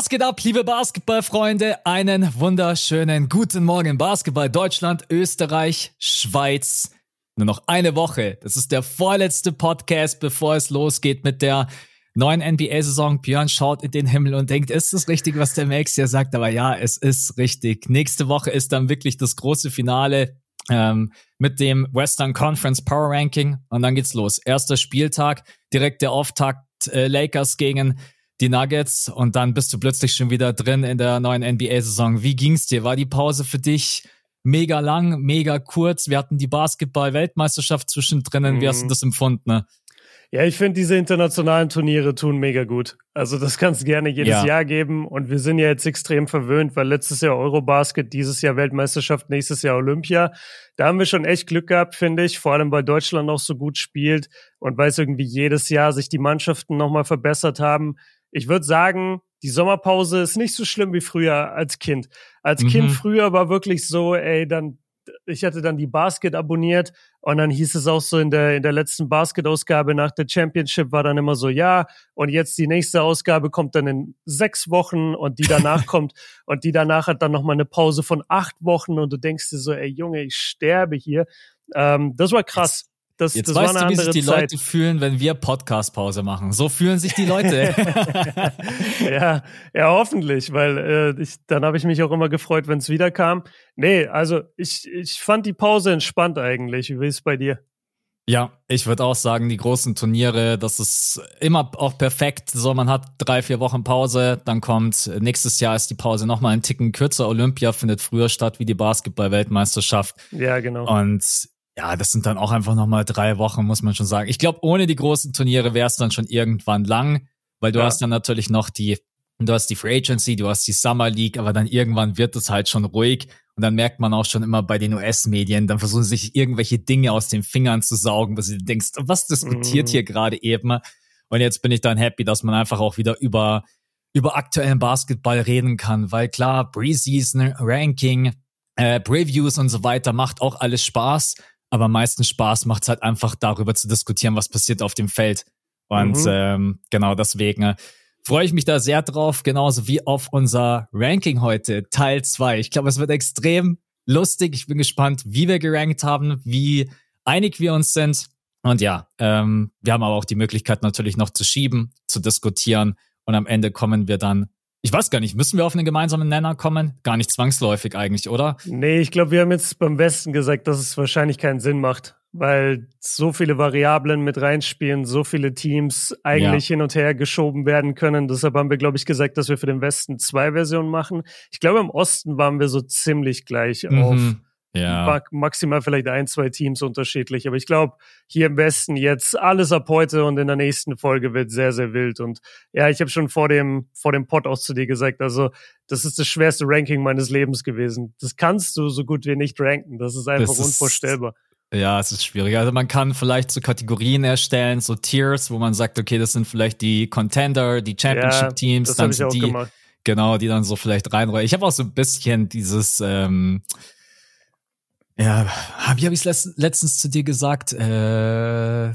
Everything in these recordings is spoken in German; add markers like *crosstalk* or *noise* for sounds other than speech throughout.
Was geht ab, liebe Basketballfreunde? Einen wunderschönen guten Morgen. Basketball Deutschland, Österreich, Schweiz. Nur noch eine Woche. Das ist der vorletzte Podcast, bevor es losgeht mit der neuen NBA-Saison. Björn schaut in den Himmel und denkt, ist das richtig, was der Max hier sagt? Aber ja, es ist richtig. Nächste Woche ist dann wirklich das große Finale ähm, mit dem Western Conference Power Ranking und dann geht's los. Erster Spieltag, direkt der Auftakt äh, Lakers gegen die Nuggets und dann bist du plötzlich schon wieder drin in der neuen NBA-Saison. Wie ging's dir? War die Pause für dich mega lang, mega kurz? Wir hatten die Basketball-Weltmeisterschaft zwischendrin. Mhm. Wie hast du mhm. das empfunden? Ne? Ja, ich finde, diese internationalen Turniere tun mega gut. Also das kannst du gerne jedes ja. Jahr geben. Und wir sind ja jetzt extrem verwöhnt, weil letztes Jahr Eurobasket, dieses Jahr Weltmeisterschaft, nächstes Jahr Olympia. Da haben wir schon echt Glück gehabt, finde ich. Vor allem, weil Deutschland auch so gut spielt und weil es irgendwie jedes Jahr sich die Mannschaften nochmal verbessert haben ich würde sagen, die Sommerpause ist nicht so schlimm wie früher als Kind. Als mhm. Kind früher war wirklich so, ey, dann ich hatte dann die Basket abonniert und dann hieß es auch so in der in der letzten Basket-Ausgabe nach der Championship war dann immer so ja und jetzt die nächste Ausgabe kommt dann in sechs Wochen und die danach *laughs* kommt und die danach hat dann noch mal eine Pause von acht Wochen und du denkst dir so ey Junge ich sterbe hier ähm, das war krass das, Jetzt das weißt du, wie sich die Zeit. Leute fühlen, wenn wir Podcast-Pause machen. So fühlen sich die Leute. *laughs* *laughs* ja, ja, hoffentlich, weil äh, ich, dann habe ich mich auch immer gefreut, wenn es wieder kam. Nee, also ich, ich fand die Pause entspannt eigentlich. Wie ist es bei dir? Ja, ich würde auch sagen, die großen Turniere, das ist immer auch perfekt. So, man hat drei, vier Wochen Pause, dann kommt nächstes Jahr ist die Pause nochmal ein Ticken kürzer. Olympia findet früher statt wie die Basketball-Weltmeisterschaft. Ja, genau. Und ja, das sind dann auch einfach nochmal drei Wochen, muss man schon sagen. Ich glaube, ohne die großen Turniere wäre es dann schon irgendwann lang, weil du ja. hast dann natürlich noch die, du hast die Free Agency, du hast die Summer League, aber dann irgendwann wird es halt schon ruhig. Und dann merkt man auch schon immer bei den US-Medien, dann versuchen sie sich irgendwelche Dinge aus den Fingern zu saugen, was du denkst, was diskutiert mm. hier gerade eben? Und jetzt bin ich dann happy, dass man einfach auch wieder über, über aktuellen Basketball reden kann, weil klar, Preseason, Ranking, äh, Previews und so weiter macht auch alles Spaß. Aber am meisten Spaß macht es halt einfach darüber zu diskutieren, was passiert auf dem Feld. Und mhm. ähm, genau deswegen äh, freue ich mich da sehr drauf, genauso wie auf unser Ranking heute, Teil 2. Ich glaube, es wird extrem lustig. Ich bin gespannt, wie wir gerankt haben, wie einig wir uns sind. Und ja, ähm, wir haben aber auch die Möglichkeit natürlich noch zu schieben, zu diskutieren. Und am Ende kommen wir dann ich weiß gar nicht, müssen wir auf einen gemeinsamen Nenner kommen? Gar nicht zwangsläufig eigentlich, oder? Nee, ich glaube, wir haben jetzt beim Westen gesagt, dass es wahrscheinlich keinen Sinn macht, weil so viele Variablen mit reinspielen, so viele Teams eigentlich ja. hin und her geschoben werden können. Deshalb haben wir, glaube ich, gesagt, dass wir für den Westen zwei Versionen machen. Ich glaube, im Osten waren wir so ziemlich gleich mhm. auf ja. Maximal vielleicht ein, zwei Teams unterschiedlich. Aber ich glaube, hier im Westen jetzt alles ab heute und in der nächsten Folge wird sehr, sehr wild. Und ja, ich habe schon vor dem, vor dem Pod auch zu dir gesagt, also das ist das schwerste Ranking meines Lebens gewesen. Das kannst du so gut wie nicht ranken. Das ist einfach das unvorstellbar. ja, es ist schwierig. Also man kann vielleicht so Kategorien erstellen, so Tiers, wo man sagt, okay, das sind vielleicht die Contender, die Championship-Teams, ja, dann sind die, gemacht. genau, die dann so vielleicht reinrollen. Ich habe auch so ein bisschen dieses ähm, ja, wie habe ich es letztens zu dir gesagt? Äh,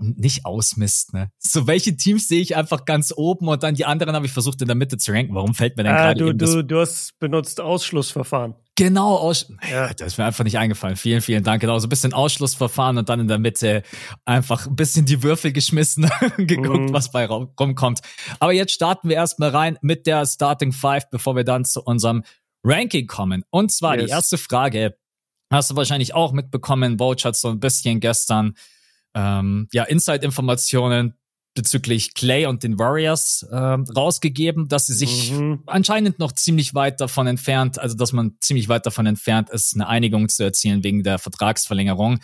nicht ausmist, ne? So welche Teams sehe ich einfach ganz oben und dann die anderen habe ich versucht in der Mitte zu ranken. Warum fällt mir denn ah, gerade du, du, du hast benutzt Ausschlussverfahren. Genau, Aus ja. das ist mir einfach nicht eingefallen. Vielen, vielen Dank. Genau, so ein bisschen Ausschlussverfahren und dann in der Mitte einfach ein bisschen die Würfel geschmissen, *laughs* geguckt, mhm. was bei rumkommt. Aber jetzt starten wir erstmal rein mit der Starting Five, bevor wir dann zu unserem Ranking kommen. Und zwar yes. die erste Frage Hast du wahrscheinlich auch mitbekommen, Boach hat so ein bisschen gestern ähm, ja Inside-Informationen bezüglich Clay und den Warriors äh, rausgegeben, dass sie sich mhm. anscheinend noch ziemlich weit davon entfernt, also dass man ziemlich weit davon entfernt ist, eine Einigung zu erzielen wegen der Vertragsverlängerung.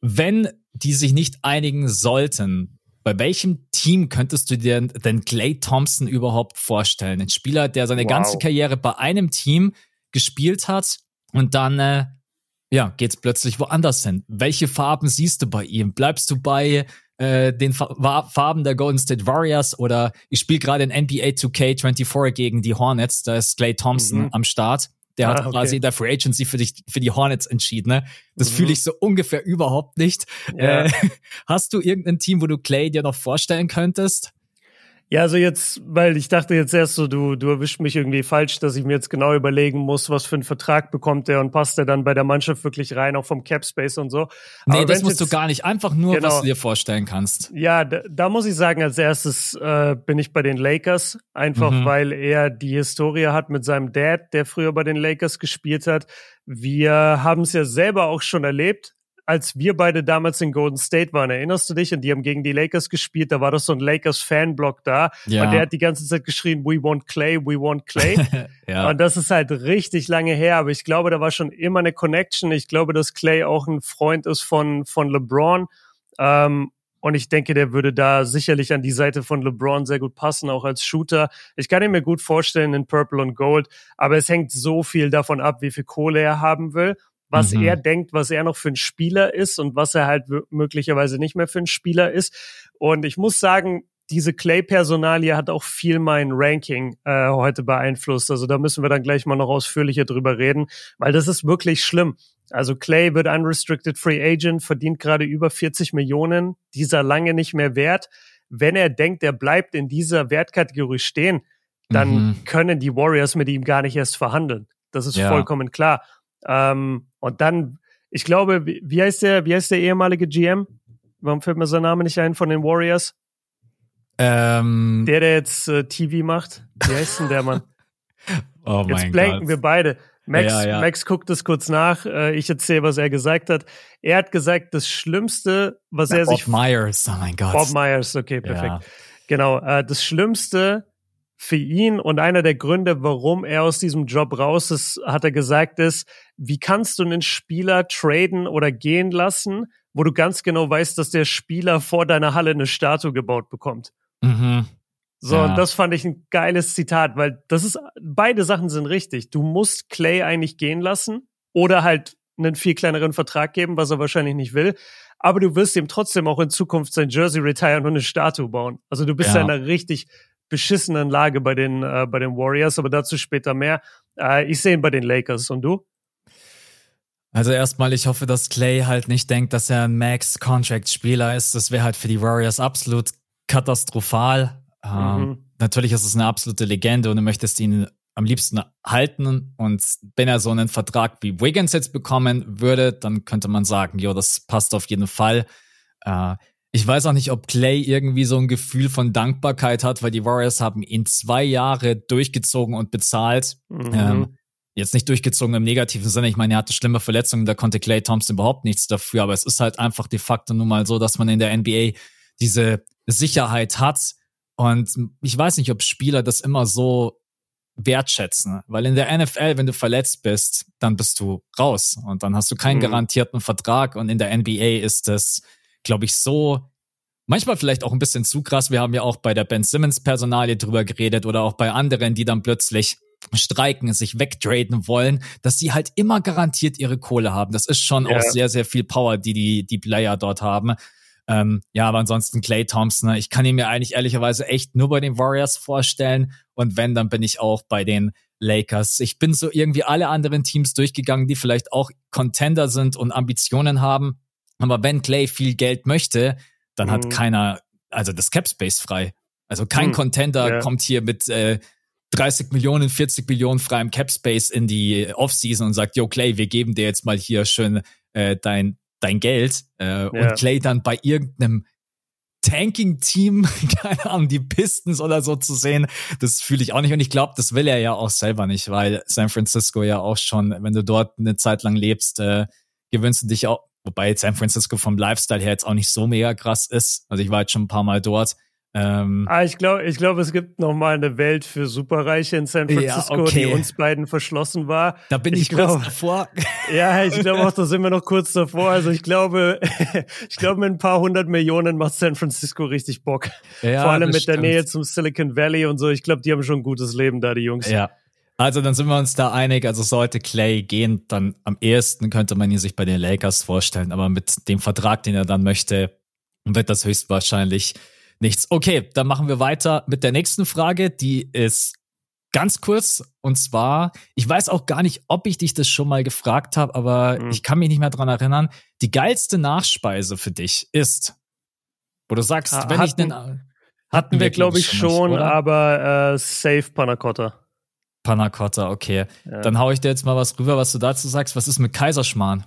Wenn die sich nicht einigen sollten, bei welchem Team könntest du dir denn Clay Thompson überhaupt vorstellen? Ein Spieler, der seine wow. ganze Karriere bei einem Team gespielt hat und dann äh, ja, geht's plötzlich woanders hin. Welche Farben siehst du bei ihm? Bleibst du bei äh, den Fa Farben der Golden State Warriors oder ich spiele gerade in NBA 2K24 gegen die Hornets, da ist Clay Thompson mhm. am Start. Der ah, hat quasi okay. in der Free Agency für, dich, für die Hornets entschieden. Ne? Das mhm. fühle ich so ungefähr überhaupt nicht. Ja. Äh, *laughs* hast du irgendein Team, wo du Clay dir noch vorstellen könntest? Ja, also jetzt, weil ich dachte jetzt erst so, du, du erwischt mich irgendwie falsch, dass ich mir jetzt genau überlegen muss, was für einen Vertrag bekommt der und passt der dann bei der Mannschaft wirklich rein, auch vom Cap Space und so. Nee, Aber das musst jetzt, du gar nicht. Einfach nur, genau, was du dir vorstellen kannst. Ja, da, da muss ich sagen, als erstes äh, bin ich bei den Lakers, einfach mhm. weil er die Historie hat mit seinem Dad, der früher bei den Lakers gespielt hat. Wir haben es ja selber auch schon erlebt als wir beide damals in Golden State waren, erinnerst du dich? Und die haben gegen die Lakers gespielt, da war doch so ein Lakers-Fanblock da. Ja. Und der hat die ganze Zeit geschrien, we want Clay, we want Clay. *laughs* ja. Und das ist halt richtig lange her, aber ich glaube, da war schon immer eine Connection. Ich glaube, dass Clay auch ein Freund ist von, von LeBron. Ähm, und ich denke, der würde da sicherlich an die Seite von LeBron sehr gut passen, auch als Shooter. Ich kann ihn mir gut vorstellen in Purple und Gold, aber es hängt so viel davon ab, wie viel Kohle er haben will was mhm. er denkt, was er noch für ein Spieler ist und was er halt möglicherweise nicht mehr für ein Spieler ist. Und ich muss sagen, diese Clay-Personalie hat auch viel mein Ranking äh, heute beeinflusst. Also da müssen wir dann gleich mal noch ausführlicher drüber reden, weil das ist wirklich schlimm. Also Clay wird unrestricted free agent, verdient gerade über 40 Millionen, dieser lange nicht mehr wert. Wenn er denkt, er bleibt in dieser Wertkategorie stehen, dann mhm. können die Warriors mit ihm gar nicht erst verhandeln. Das ist ja. vollkommen klar. Ähm, und dann, ich glaube, wie, heißt der, wie heißt der ehemalige GM? Warum fällt mir sein Name nicht ein von den Warriors? Ähm, der, der jetzt äh, TV macht. Wie heißt denn der Mann? *laughs* oh jetzt mein blanken Gott. wir beide. Max, ja, ja. Max guckt es kurz nach. Äh, ich erzähle, was er gesagt hat. Er hat gesagt, das Schlimmste, was ja, er Bob sich. Bob Myers, oh mein Gott. Bob Myers, okay, perfekt. Genau. Äh, das Schlimmste, für ihn und einer der Gründe, warum er aus diesem Job raus ist, hat er gesagt, ist, wie kannst du einen Spieler traden oder gehen lassen, wo du ganz genau weißt, dass der Spieler vor deiner Halle eine Statue gebaut bekommt. Mhm. So, ja. und das fand ich ein geiles Zitat, weil das ist, beide Sachen sind richtig. Du musst Clay eigentlich gehen lassen oder halt einen viel kleineren Vertrag geben, was er wahrscheinlich nicht will. Aber du wirst ihm trotzdem auch in Zukunft sein Jersey retiren und eine Statue bauen. Also du bist ja. in einer richtig beschissenen Lage bei den, äh, bei den Warriors, aber dazu später mehr. Äh, ich sehe ihn bei den Lakers und du? Also erstmal, ich hoffe, dass Clay halt nicht denkt, dass er ein Max-Contract-Spieler ist. Das wäre halt für die Warriors absolut katastrophal. Ähm, mhm. Ähm, natürlich ist es eine absolute Legende und du möchtest ihn am liebsten halten. Und wenn er so einen Vertrag wie Wiggins jetzt bekommen würde, dann könnte man sagen, jo, das passt auf jeden Fall. Äh, ich weiß auch nicht, ob Clay irgendwie so ein Gefühl von Dankbarkeit hat, weil die Warriors haben ihn zwei Jahre durchgezogen und bezahlt. Mhm. Ähm, jetzt nicht durchgezogen im negativen Sinne. Ich meine, er hatte schlimme Verletzungen, da konnte Clay Thompson überhaupt nichts dafür. Aber es ist halt einfach de facto nun mal so, dass man in der NBA diese Sicherheit hat. Und ich weiß nicht, ob Spieler das immer so wertschätzen. Weil in der NFL, wenn du verletzt bist, dann bist du raus und dann hast du keinen mhm. garantierten Vertrag. Und in der NBA ist das glaube ich, so manchmal vielleicht auch ein bisschen zu krass. Wir haben ja auch bei der Ben Simmons Personalie drüber geredet oder auch bei anderen, die dann plötzlich streiken, sich wegtraden wollen, dass sie halt immer garantiert ihre Kohle haben. Das ist schon ja. auch sehr, sehr viel Power, die die, die Player dort haben. Ähm, ja, aber ansonsten Clay Thompson, ich kann ihn mir eigentlich ehrlicherweise echt nur bei den Warriors vorstellen. Und wenn, dann bin ich auch bei den Lakers. Ich bin so irgendwie alle anderen Teams durchgegangen, die vielleicht auch Contender sind und Ambitionen haben. Aber wenn Clay viel Geld möchte, dann mhm. hat keiner, also das Cap Space frei. Also kein mhm. Contender ja. kommt hier mit äh, 30 Millionen, 40 Millionen freiem Cap Space in die Offseason und sagt, yo Clay, wir geben dir jetzt mal hier schön äh, dein dein Geld äh, ja. und Clay dann bei irgendeinem Tanking-Team, *laughs* keine Ahnung, die Pistons oder so zu sehen, das fühle ich auch nicht. Und ich glaube, das will er ja auch selber nicht, weil San Francisco ja auch schon, wenn du dort eine Zeit lang lebst, äh, gewöhnst du dich auch, Wobei San Francisco vom Lifestyle her jetzt auch nicht so mega krass ist. Also ich war jetzt schon ein paar Mal dort. Ähm, ah, ich glaube, ich glaube, es gibt noch mal eine Welt für Superreiche in San Francisco, ja, okay. die uns beiden verschlossen war. Da bin ich, ich kurz glaub, davor. *laughs* Ja, ich glaube auch, da sind wir noch kurz davor. Also ich glaube, *laughs* ich glaube, mit ein paar hundert Millionen macht San Francisco richtig Bock. Ja, Vor allem mit stimmt. der Nähe zum Silicon Valley und so. Ich glaube, die haben schon ein gutes Leben da, die Jungs. Ja, also dann sind wir uns da einig. Also sollte Clay gehen, dann am ehesten könnte man ihn sich bei den Lakers vorstellen. Aber mit dem Vertrag, den er dann möchte, wird das höchstwahrscheinlich nichts. Okay, dann machen wir weiter mit der nächsten Frage. Die ist ganz kurz. Und zwar, ich weiß auch gar nicht, ob ich dich das schon mal gefragt habe, aber mhm. ich kann mich nicht mehr dran erinnern. Die geilste Nachspeise für dich ist, wo du sagst, ha, wenn ich den Hatten wir, glaube ich, schon, nicht, aber äh, safe Panacotta. Panacotta, okay. Ja. Dann hau ich dir jetzt mal was rüber, was du dazu sagst. Was ist mit Kaiserschmarrn?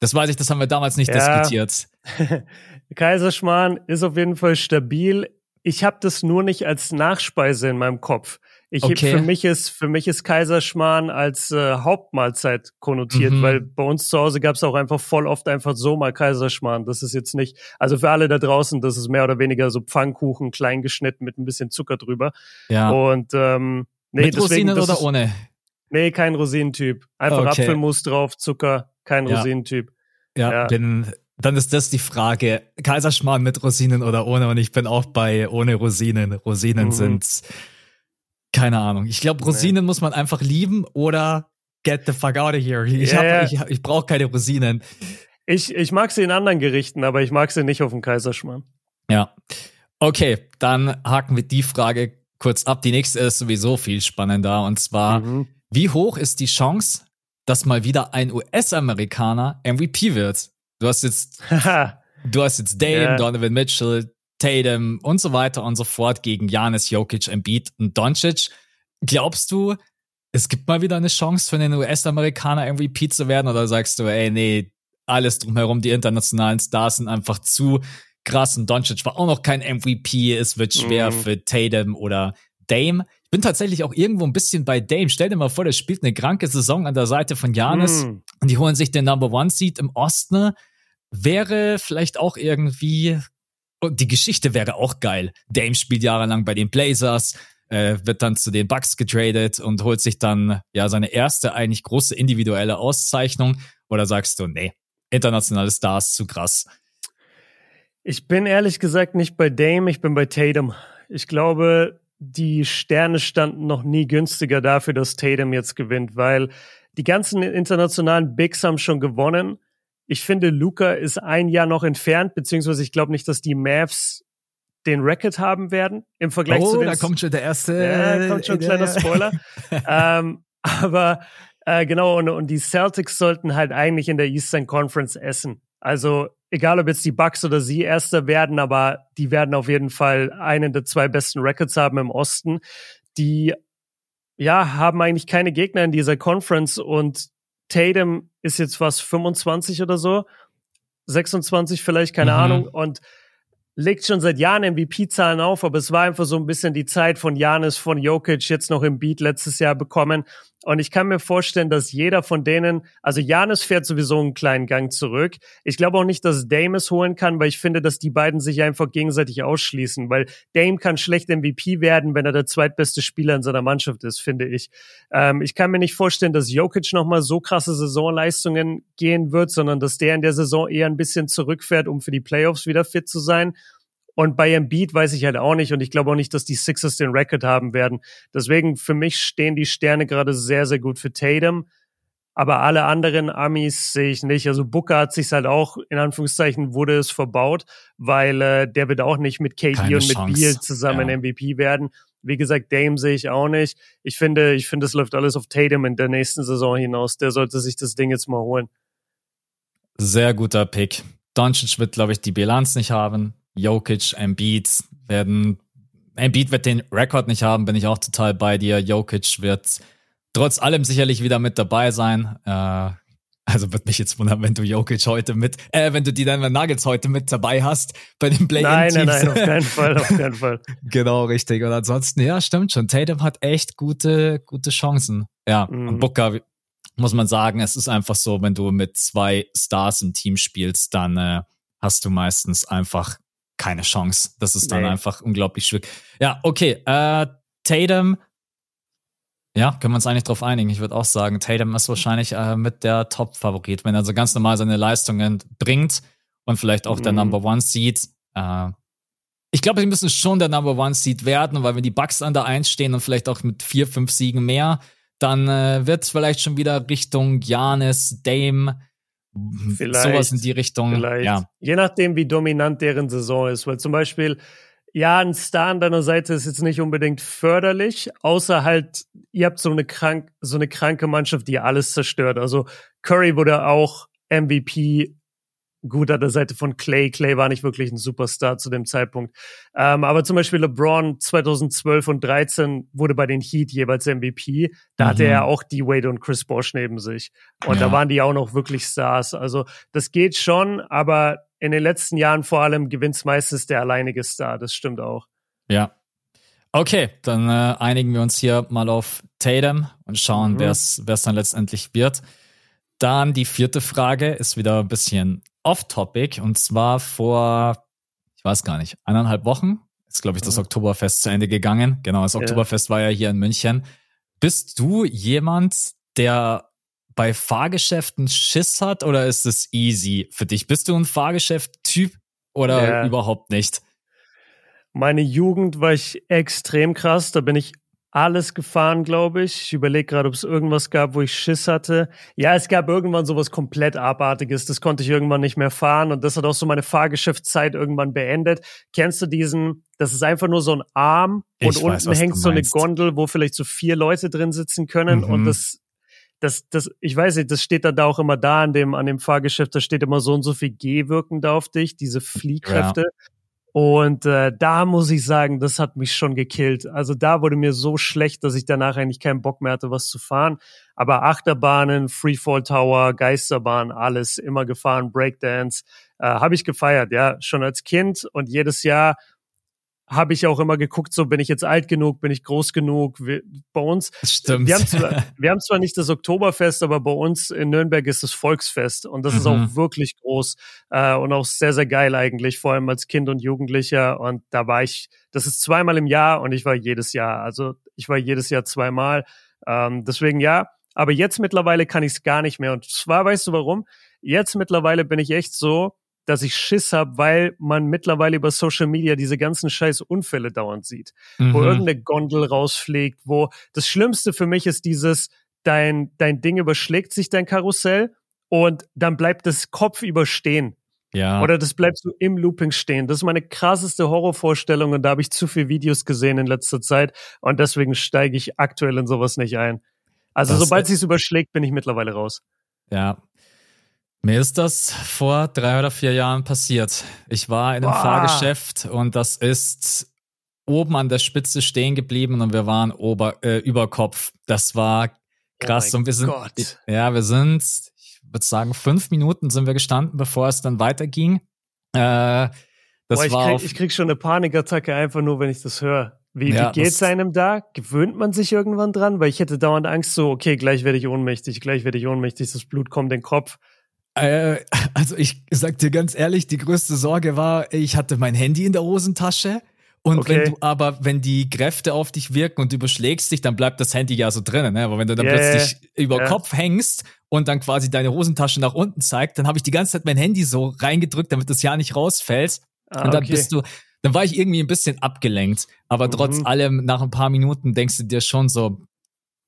Das weiß ich, das haben wir damals nicht ja. diskutiert. *laughs* Kaiserschmarrn ist auf jeden Fall stabil. Ich habe das nur nicht als Nachspeise in meinem Kopf. Ich okay. für mich ist für mich ist Kaiserschmarrn als äh, Hauptmahlzeit konnotiert, mhm. weil bei uns zu Hause gab es auch einfach voll oft einfach so mal Kaiserschmarrn. Das ist jetzt nicht, also für alle da draußen, das ist mehr oder weniger so Pfannkuchen, klein geschnitten mit ein bisschen Zucker drüber. Ja. Und ähm, nee, mit deswegen, Rosinen oder ist, ohne? Nee, kein Rosinentyp. Einfach okay. Apfelmus drauf, Zucker, kein ja. Rosinentyp. Ja, ja, bin dann ist das die Frage, Kaiserschmarrn mit Rosinen oder ohne und ich bin auch bei ohne Rosinen. Rosinen mhm. sind keine Ahnung. Ich glaube, Rosinen nee. muss man einfach lieben oder get the fuck out of here. Ich, yeah. ich, ich brauche keine Rosinen. Ich, ich mag sie in anderen Gerichten, aber ich mag sie nicht auf dem Kaiserschmarrn. Ja. Okay, dann haken wir die Frage kurz ab. Die nächste ist sowieso viel spannender und zwar, mhm. wie hoch ist die Chance, dass mal wieder ein US-Amerikaner MVP wird? Du hast jetzt, *laughs* du hast jetzt Dame, yeah. Donovan Mitchell, Tatum und so weiter und so fort gegen Janis, Jokic, Embiid und Doncic. Glaubst du, es gibt mal wieder eine Chance für einen US-Amerikaner MVP zu werden oder sagst du, ey, nee, alles drumherum, die internationalen Stars sind einfach zu krass und Doncic war auch noch kein MVP, es wird schwer mm. für Tatum oder Dame. Ich bin tatsächlich auch irgendwo ein bisschen bei Dame. Stell dir mal vor, der spielt eine kranke Saison an der Seite von Janis mm. und die holen sich den Number One Seed im Osten. Wäre vielleicht auch irgendwie und die Geschichte wäre auch geil. Dame spielt jahrelang bei den Blazers, äh, wird dann zu den Bucks getradet und holt sich dann ja seine erste eigentlich große individuelle Auszeichnung. Oder sagst du, nee, internationale Stars zu krass? Ich bin ehrlich gesagt nicht bei Dame, ich bin bei Tatum. Ich glaube, die Sterne standen noch nie günstiger dafür, dass Tatum jetzt gewinnt, weil die ganzen internationalen Bigs haben schon gewonnen. Ich finde, Luca ist ein Jahr noch entfernt, beziehungsweise ich glaube nicht, dass die Mavs den Record haben werden im Vergleich oh, zu den. da kommt schon der erste. Ja, kommt schon ein kleiner Spoiler. *laughs* ähm, aber äh, genau, und, und die Celtics sollten halt eigentlich in der Eastern Conference essen. Also egal, ob jetzt die Bucks oder sie Erster werden, aber die werden auf jeden Fall einen der zwei besten Records haben im Osten. Die ja haben eigentlich keine Gegner in dieser Conference und Tatum ist jetzt was 25 oder so, 26 vielleicht, keine mhm. Ahnung. Und legt schon seit Jahren MVP-Zahlen auf, aber es war einfach so ein bisschen die Zeit von Janis, von Jokic, jetzt noch im Beat letztes Jahr bekommen. Und ich kann mir vorstellen, dass jeder von denen, also Janis fährt sowieso einen kleinen Gang zurück. Ich glaube auch nicht, dass Dame es holen kann, weil ich finde, dass die beiden sich einfach gegenseitig ausschließen, weil Dame kann schlecht MVP werden, wenn er der zweitbeste Spieler in seiner Mannschaft ist, finde ich. Ähm, ich kann mir nicht vorstellen, dass Jokic nochmal so krasse Saisonleistungen gehen wird, sondern dass der in der Saison eher ein bisschen zurückfährt, um für die Playoffs wieder fit zu sein. Und bei Embiid weiß ich halt auch nicht und ich glaube auch nicht, dass die Sixers den Record haben werden. Deswegen für mich stehen die Sterne gerade sehr, sehr gut für Tatum. Aber alle anderen Amis sehe ich nicht. Also Booker hat sich halt auch, in Anführungszeichen, wurde es verbaut, weil äh, der wird auch nicht mit KD Keine und mit Beal zusammen ja. MVP werden. Wie gesagt, Dame sehe ich auch nicht. Ich finde, ich finde, es läuft alles auf Tatum in der nächsten Saison hinaus. Der sollte sich das Ding jetzt mal holen. Sehr guter Pick. Doncic wird, glaube ich, die Bilanz nicht haben. Jokic, Embiid werden, Embiid wird den Rekord nicht haben, bin ich auch total bei dir. Jokic wird trotz allem sicherlich wieder mit dabei sein. Äh, also wird mich jetzt wundern, wenn du Jokic heute mit, äh, wenn du die Denver Nuggets heute mit dabei hast bei den play Nein, nein, nein, auf keinen Fall, auf keinen Fall. *laughs* genau, richtig. Und ansonsten, ja, stimmt schon. Tatum hat echt gute, gute Chancen. Ja, mhm. und Booker, muss man sagen, es ist einfach so, wenn du mit zwei Stars im Team spielst, dann äh, hast du meistens einfach keine Chance. Das ist dann nee. einfach unglaublich schwierig. Ja, okay. Äh, Tatum, ja, können wir uns eigentlich drauf einigen. Ich würde auch sagen, Tatum ist wahrscheinlich äh, mit der Top-Favorit, wenn er so ganz normal seine Leistungen bringt und vielleicht auch mhm. der Number One Seed. Äh, ich glaube, wir müssen schon der Number One Seed werden, weil wenn die Bucks an der Eins stehen und vielleicht auch mit vier, fünf Siegen mehr, dann äh, wird es vielleicht schon wieder Richtung Janis, Dame, Vielleicht, sowas in die Richtung. Vielleicht. Ja. Je nachdem, wie dominant deren Saison ist. Weil zum Beispiel, ja, ein Star an deiner Seite ist jetzt nicht unbedingt förderlich, außer halt, ihr habt so eine krank, so eine kranke Mannschaft, die alles zerstört. Also Curry wurde auch MVP gut an der Seite von Clay. Clay war nicht wirklich ein Superstar zu dem Zeitpunkt. Ähm, aber zum Beispiel LeBron 2012 und 13 wurde bei den Heat jeweils MVP. Da mhm. hatte er auch die Wade und Chris Bosch neben sich. Und ja. da waren die auch noch wirklich Stars. Also das geht schon, aber in den letzten Jahren vor allem gewinnt meistens der alleinige Star. Das stimmt auch. Ja. Okay, dann äh, einigen wir uns hier mal auf Tatum und schauen, mhm. wer es dann letztendlich wird. Dann die vierte Frage ist wieder ein bisschen off-topic und zwar vor, ich weiß gar nicht, eineinhalb Wochen ist, glaube ich, das mhm. Oktoberfest zu Ende gegangen. Genau, das Oktoberfest ja. war ja hier in München. Bist du jemand, der bei Fahrgeschäften Schiss hat oder ist es easy für dich? Bist du ein Fahrgeschäft-Typ oder ja. überhaupt nicht? Meine Jugend war ich extrem krass. Da bin ich alles gefahren, glaube ich. Ich überlege gerade, ob es irgendwas gab, wo ich Schiss hatte. Ja, es gab irgendwann sowas komplett Abartiges. Das konnte ich irgendwann nicht mehr fahren und das hat auch so meine Fahrgeschäftszeit irgendwann beendet. Kennst du diesen, das ist einfach nur so ein Arm und ich unten weiß, hängt so eine Gondel, wo vielleicht so vier Leute drin sitzen können mhm. und das das, das, ich weiß nicht, das steht dann da auch immer da an dem, an dem Fahrgeschäft, da steht immer so und so viel G-Wirken da auf dich, diese Fliehkräfte. Ja. Und äh, da muss ich sagen, das hat mich schon gekillt. Also da wurde mir so schlecht, dass ich danach eigentlich keinen Bock mehr hatte, was zu fahren. Aber Achterbahnen, Freefall Tower, Geisterbahn, alles immer gefahren, Breakdance, äh, habe ich gefeiert, ja, schon als Kind und jedes Jahr habe ich auch immer geguckt, so bin ich jetzt alt genug, bin ich groß genug. Wir, bei uns, Stimmt. Wir, haben zwar, *laughs* wir haben zwar nicht das Oktoberfest, aber bei uns in Nürnberg ist das Volksfest und das mhm. ist auch mhm. wirklich groß äh, und auch sehr, sehr geil eigentlich, vor allem als Kind und Jugendlicher. Und da war ich, das ist zweimal im Jahr und ich war jedes Jahr, also ich war jedes Jahr zweimal. Ähm, deswegen ja, aber jetzt mittlerweile kann ich es gar nicht mehr. Und zwar weißt du warum? Jetzt mittlerweile bin ich echt so, dass ich Schiss habe, weil man mittlerweile über Social Media diese ganzen scheiß Unfälle dauernd sieht, mhm. wo irgendeine Gondel rausfliegt, wo das Schlimmste für mich ist dieses, dein, dein Ding überschlägt sich dein Karussell und dann bleibt das Kopf überstehen. Ja. Oder das bleibt so im Looping stehen. Das ist meine krasseste Horrorvorstellung und da habe ich zu viele Videos gesehen in letzter Zeit und deswegen steige ich aktuell in sowas nicht ein. Also das sobald es überschlägt, bin ich mittlerweile raus. Ja, mir ist das vor drei oder vier Jahren passiert. Ich war in einem Boah. Fahrgeschäft und das ist oben an der Spitze stehen geblieben und wir waren ober, äh, über Kopf. Das war krass. Oh und wir sind, Gott. ja, wir sind, ich würde sagen, fünf Minuten sind wir gestanden, bevor es dann weiterging. Äh, das Boah, ich, war krieg, ich krieg schon eine Panikattacke einfach nur, wenn ich das höre. Wie, ja, wie geht's einem da? Gewöhnt man sich irgendwann dran? Weil ich hätte dauernd Angst so, okay, gleich werde ich ohnmächtig, gleich werde ich ohnmächtig, das Blut kommt in den Kopf. Äh, also ich sag dir ganz ehrlich, die größte Sorge war, ich hatte mein Handy in der Hosentasche. Und okay. wenn du aber, wenn die Kräfte auf dich wirken und du überschlägst dich, dann bleibt das Handy ja so drinnen. Ne? Aber wenn du dann yeah, plötzlich über yeah. Kopf hängst und dann quasi deine Hosentasche nach unten zeigt, dann habe ich die ganze Zeit mein Handy so reingedrückt, damit das ja nicht rausfällt. Ah, und dann okay. bist du, dann war ich irgendwie ein bisschen abgelenkt. Aber mhm. trotz allem, nach ein paar Minuten denkst du dir schon so,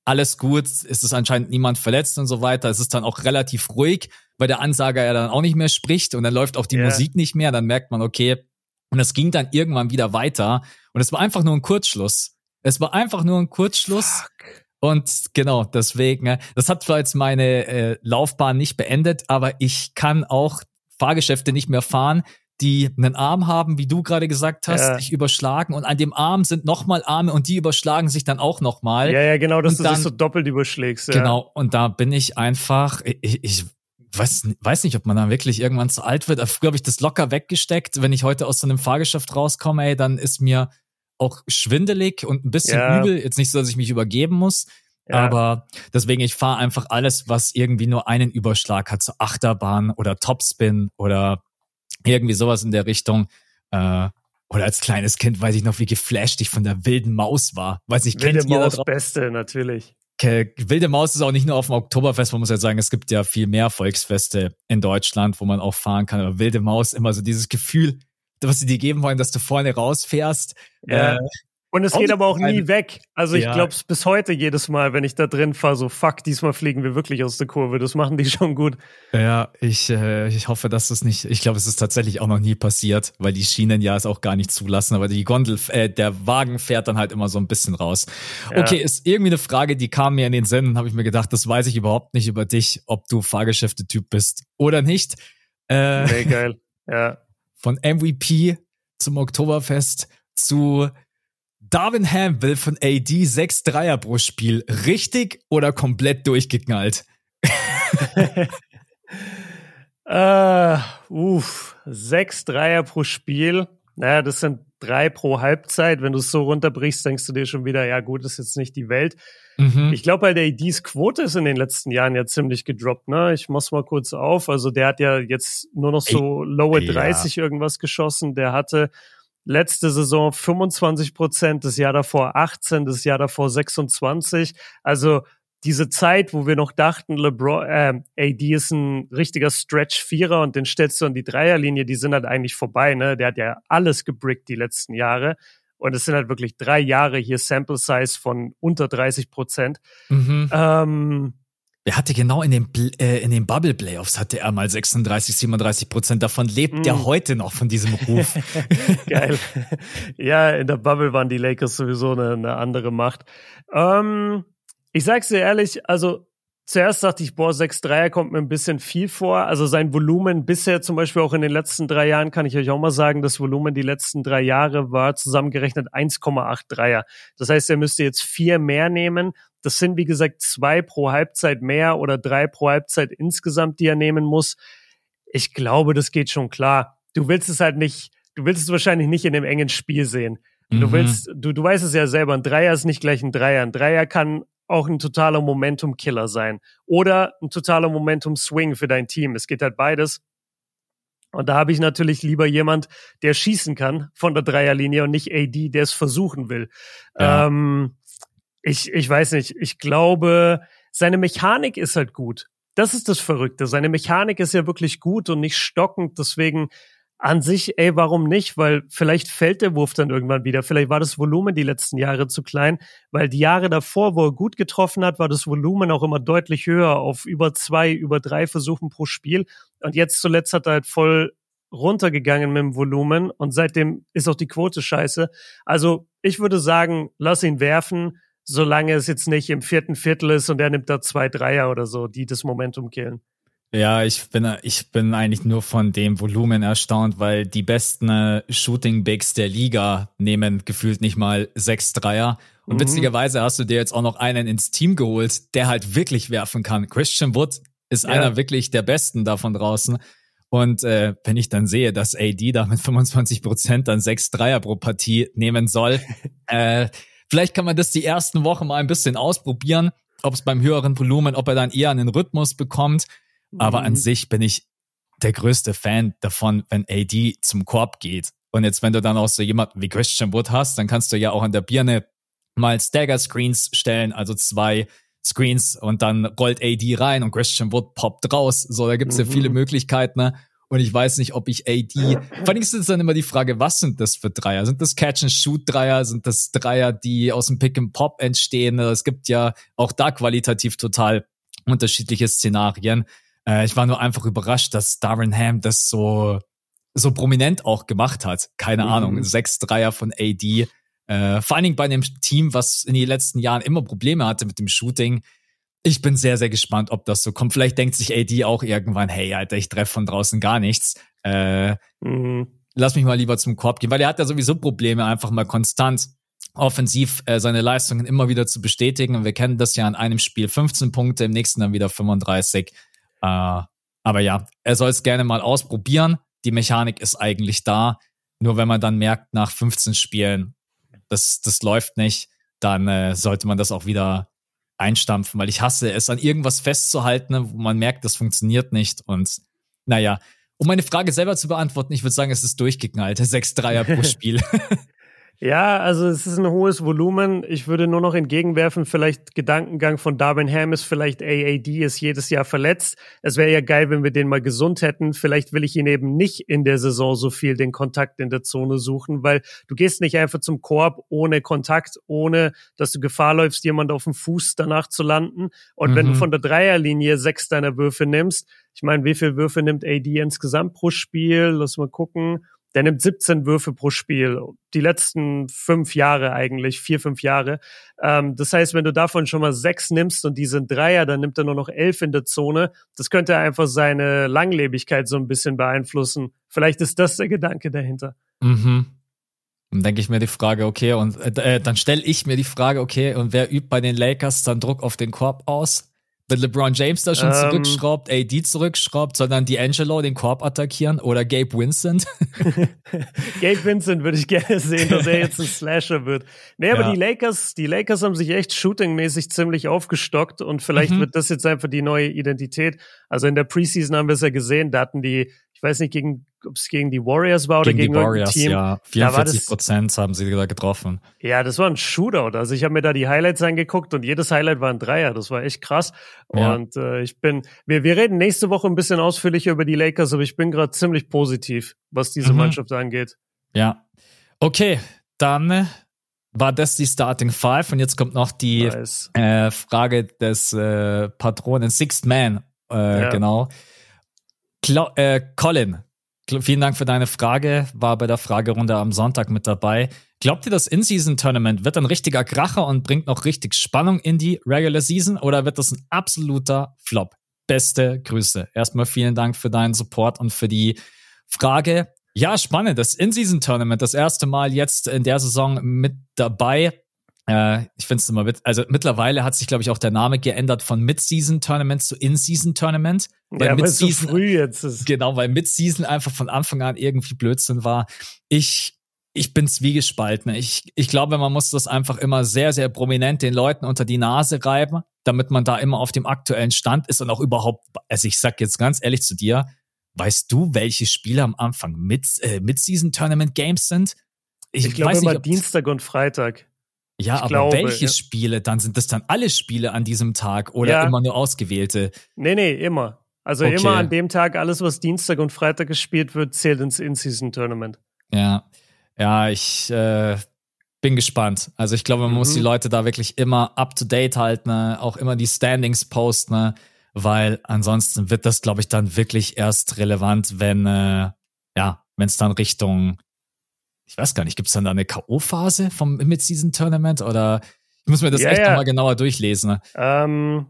alles gut, ist es anscheinend niemand verletzt und so weiter. Es ist dann auch relativ ruhig, weil der Ansager ja dann auch nicht mehr spricht und dann läuft auch die yeah. Musik nicht mehr. Dann merkt man, okay, und es ging dann irgendwann wieder weiter. Und es war einfach nur ein Kurzschluss. Es war einfach nur ein Kurzschluss. Fuck. Und genau, deswegen, äh, das hat zwar jetzt meine äh, Laufbahn nicht beendet, aber ich kann auch Fahrgeschäfte nicht mehr fahren, die einen Arm haben, wie du gerade gesagt hast, ja. sich überschlagen und an dem Arm sind nochmal Arme und die überschlagen sich dann auch nochmal. Ja, ja, genau, dass und du dann, dich so doppelt überschlägst. Ja. Genau, und da bin ich einfach, ich, ich weiß, weiß nicht, ob man da wirklich irgendwann zu alt wird. Früher habe ich das locker weggesteckt. Wenn ich heute aus so einem Fahrgeschäft rauskomme, ey, dann ist mir auch schwindelig und ein bisschen ja. übel. Jetzt nicht so, dass ich mich übergeben muss. Ja. Aber deswegen, ich fahre einfach alles, was irgendwie nur einen Überschlag hat, so Achterbahn oder Topspin oder irgendwie sowas in der Richtung. Äh, oder als kleines Kind weiß ich noch, wie geflasht ich von der wilden Maus war. Weiß ich, Wilde Maus Beste, natürlich. Wilde Maus ist auch nicht nur auf dem Oktoberfest, man muss ja sagen, es gibt ja viel mehr Volksfeste in Deutschland, wo man auch fahren kann. Aber Wilde Maus immer so dieses Gefühl, was sie dir geben wollen, dass du vorne rausfährst. Ja. Äh, und es geht aber auch nie weg. Also ich ja. glaube es bis heute jedes Mal, wenn ich da drin fahre, so fuck, diesmal fliegen wir wirklich aus der Kurve. Das machen die *laughs* schon gut. Ja, ich, äh, ich hoffe, dass das nicht, ich glaube, es ist tatsächlich auch noch nie passiert, weil die Schienen ja es auch gar nicht zulassen, aber die Gondel, äh, der Wagen fährt dann halt immer so ein bisschen raus. Ja. Okay, ist irgendwie eine Frage, die kam mir in den Sinn und habe ich mir gedacht, das weiß ich überhaupt nicht über dich, ob du Fahrgeschäfte-Typ bist oder nicht. Äh, nee, geil. Ja. *laughs* Von MVP zum Oktoberfest zu Darwin Ham will von AD sechs Dreier pro Spiel. Richtig oder komplett durchgeknallt? *laughs* äh, uff, sechs Dreier pro Spiel. Naja, das sind drei pro Halbzeit. Wenn du es so runterbrichst, denkst du dir schon wieder, ja gut, das ist jetzt nicht die Welt. Mhm. Ich glaube, bei der ADs Quote ist in den letzten Jahren ja ziemlich gedroppt. Ne? Ich muss mal kurz auf. Also der hat ja jetzt nur noch so lowe 30 ja. irgendwas geschossen. Der hatte letzte Saison 25 Prozent, das Jahr davor 18, das Jahr davor 26. Also diese Zeit, wo wir noch dachten, LeBron, äh, AD ist ein richtiger Stretch-Vierer und den stellst du an die Dreierlinie, die sind halt eigentlich vorbei, ne? Der hat ja alles gebrickt die letzten Jahre. Und es sind halt wirklich drei Jahre hier Sample Size von unter 30 Prozent. Mhm. Ähm, er hatte genau in den, äh, in den Bubble Playoffs hatte er mal 36, 37 Prozent. Davon lebt mm. er heute noch von diesem Ruf. *laughs* Geil. Ja, in der Bubble waren die Lakers sowieso eine, eine andere Macht. Ähm, ich sag's dir ehrlich, also Zuerst dachte ich, boah, 6-3er kommt mir ein bisschen viel vor. Also sein Volumen bisher zum Beispiel auch in den letzten drei Jahren, kann ich euch auch mal sagen, das Volumen die letzten drei Jahre war zusammengerechnet 1,8 Dreier. Das heißt, er müsste jetzt vier mehr nehmen. Das sind, wie gesagt, zwei pro Halbzeit mehr oder drei pro Halbzeit insgesamt, die er nehmen muss. Ich glaube, das geht schon klar. Du willst es halt nicht, du willst es wahrscheinlich nicht in einem engen Spiel sehen. Du mhm. willst, du, du weißt es ja selber, ein Dreier ist nicht gleich ein Dreier. Ein Dreier kann auch ein totaler Momentum-Killer sein. Oder ein totaler Momentum-Swing für dein Team. Es geht halt beides. Und da habe ich natürlich lieber jemand, der schießen kann von der Dreierlinie und nicht AD, der es versuchen will. Ja. Ähm, ich, ich weiß nicht, ich glaube, seine Mechanik ist halt gut. Das ist das Verrückte. Seine Mechanik ist ja wirklich gut und nicht stockend. Deswegen an sich, ey, warum nicht? Weil vielleicht fällt der Wurf dann irgendwann wieder. Vielleicht war das Volumen die letzten Jahre zu klein, weil die Jahre davor, wo er gut getroffen hat, war das Volumen auch immer deutlich höher auf über zwei, über drei Versuchen pro Spiel. Und jetzt zuletzt hat er halt voll runtergegangen mit dem Volumen und seitdem ist auch die Quote scheiße. Also ich würde sagen, lass ihn werfen, solange es jetzt nicht im vierten Viertel ist und er nimmt da zwei Dreier oder so, die das Momentum killen. Ja, ich bin, ich bin eigentlich nur von dem Volumen erstaunt, weil die besten äh, Shooting Bigs der Liga nehmen gefühlt nicht mal sechs Dreier. Und mhm. witzigerweise hast du dir jetzt auch noch einen ins Team geholt, der halt wirklich werfen kann. Christian Wood ist ja. einer wirklich der besten davon draußen. Und äh, wenn ich dann sehe, dass AD da mit 25 Prozent dann sechs Dreier pro Partie nehmen soll, *laughs* äh, vielleicht kann man das die ersten Wochen mal ein bisschen ausprobieren, ob es beim höheren Volumen, ob er dann eher einen Rhythmus bekommt. Aber mhm. an sich bin ich der größte Fan davon, wenn AD zum Korb geht. Und jetzt, wenn du dann auch so jemanden wie Christian Wood hast, dann kannst du ja auch an der Birne mal Stagger Screens stellen, also zwei Screens und dann rollt AD rein und Christian Wood poppt raus. So, da gibt's mhm. ja viele mhm. Möglichkeiten. Ne? Und ich weiß nicht, ob ich AD. Vor allem ist dann immer die Frage, was sind das für Dreier? Sind das Catch-and-Shoot-Dreier? Sind das Dreier, die aus dem Pick-and-Pop entstehen? Es gibt ja auch da qualitativ total unterschiedliche Szenarien. Äh, ich war nur einfach überrascht, dass Darren Ham das so, so prominent auch gemacht hat. Keine mhm. Ahnung, sechs Dreier von AD. Äh, vor allen Dingen bei einem Team, was in den letzten Jahren immer Probleme hatte mit dem Shooting. Ich bin sehr, sehr gespannt, ob das so kommt. Vielleicht denkt sich AD auch irgendwann, hey, Alter, ich treffe von draußen gar nichts. Äh, mhm. Lass mich mal lieber zum Korb gehen, weil er hat ja sowieso Probleme, einfach mal konstant offensiv äh, seine Leistungen immer wieder zu bestätigen. Und wir kennen das ja in einem Spiel 15 Punkte, im nächsten dann wieder 35. Äh, aber ja, er soll es gerne mal ausprobieren. Die Mechanik ist eigentlich da. Nur wenn man dann merkt, nach 15 Spielen, das, das läuft nicht, dann äh, sollte man das auch wieder einstampfen, weil ich hasse es, an irgendwas festzuhalten, wo man merkt, das funktioniert nicht. Und naja, um meine Frage selber zu beantworten, ich würde sagen, es ist durchgeknallt. Sechs Dreier pro *laughs* Spiel. Ja, also es ist ein hohes Volumen. Ich würde nur noch entgegenwerfen, vielleicht Gedankengang von Darwin Ham ist, vielleicht AAD ist jedes Jahr verletzt. Es wäre ja geil, wenn wir den mal gesund hätten. Vielleicht will ich ihn eben nicht in der Saison so viel den Kontakt in der Zone suchen, weil du gehst nicht einfach zum Korb ohne Kontakt, ohne dass du Gefahr läufst, jemand auf dem Fuß danach zu landen. Und mhm. wenn du mhm. von der Dreierlinie sechs deiner Würfe nimmst, ich meine, wie viele Würfe nimmt AD insgesamt pro Spiel? Lass mal gucken Der nimmt 17 Würfe pro Spiel. Die letzten fünf Jahre eigentlich, vier, fünf Jahre. Ähm, das heißt, wenn du davon schon mal sechs nimmst und die sind Dreier, dann nimmt er nur noch elf in der Zone. Das könnte einfach seine Langlebigkeit so ein bisschen beeinflussen. Vielleicht ist das der Gedanke dahinter. Mhm. Dann denke ich mir die Frage, okay, und äh, dann stelle ich mir die Frage, okay, und wer übt bei den Lakers dann Druck auf den Korb aus? Wenn LeBron James da schon ähm, zurückschraubt, AD zurückschraubt, sondern D'Angelo den Korb attackieren oder Gabe Vincent? *laughs* Gabe Vincent würde ich gerne sehen, dass er jetzt ein *laughs* Slasher wird. Nee, aber ja. die Lakers, die Lakers haben sich echt shootingmäßig ziemlich aufgestockt und vielleicht mhm. wird das jetzt einfach die neue Identität. Also in der Preseason haben wir es ja gesehen, da hatten die ich weiß nicht, gegen, ob es gegen die Warriors war oder gegen, gegen die Warriors, Team. Ja, 44 Prozent haben sie da getroffen. Ja, das war ein Shootout. Also ich habe mir da die Highlights angeguckt und jedes Highlight war ein Dreier. Das war echt krass. Ja. Und äh, ich bin, wir, wir reden nächste Woche ein bisschen ausführlicher über die Lakers, aber ich bin gerade ziemlich positiv, was diese mhm. Mannschaft angeht. Ja. Okay, dann war das die Starting Five und jetzt kommt noch die nice. äh, Frage des äh, Patronen Sixth Man. Äh, ja. Genau. Cla äh, Colin, vielen Dank für deine Frage. War bei der Fragerunde am Sonntag mit dabei. Glaubt ihr, das In-Season-Tournament wird ein richtiger Kracher und bringt noch richtig Spannung in die Regular Season oder wird das ein absoluter Flop? Beste Grüße. Erstmal vielen Dank für deinen Support und für die Frage. Ja, spannend. Das In-Season-Tournament, das erste Mal jetzt in der Saison mit dabei. Äh, ich finde es immer, also mittlerweile hat sich, glaube ich, auch der Name geändert von Mid-Season-Tournament zu In-Season-Tournament. Weil ja, weil es so früh jetzt ist. Genau, weil Mid-Season einfach von Anfang an irgendwie Blödsinn war. Ich, ich bin zwiegespalten. Ich, ich glaube, man muss das einfach immer sehr, sehr prominent den Leuten unter die Nase reiben, damit man da immer auf dem aktuellen Stand ist und auch überhaupt, also ich sag jetzt ganz ehrlich zu dir, weißt du, welche Spiele am Anfang mit, äh, Mid-Season-Tournament-Games sind? Ich, ich glaube immer Dienstag und Freitag. Ja, ich aber glaube, welche ja. Spiele? Dann sind das dann alle Spiele an diesem Tag oder ja. immer nur ausgewählte? Nee, nee, immer. Also okay. immer an dem Tag, alles, was Dienstag und Freitag gespielt wird, zählt ins In-Season-Tournament. Ja. Ja, ich äh, bin gespannt. Also ich glaube, man mhm. muss die Leute da wirklich immer up to date halten, ne? auch immer die Standings posten, ne? weil ansonsten wird das, glaube ich, dann wirklich erst relevant, wenn äh, ja, wenn es dann Richtung ich weiß gar nicht, gibt es dann da eine K.O.-Phase vom Mid-Season-Tournament oder ich muss mir das ja, echt ja. nochmal genauer durchlesen. Ne? Ähm,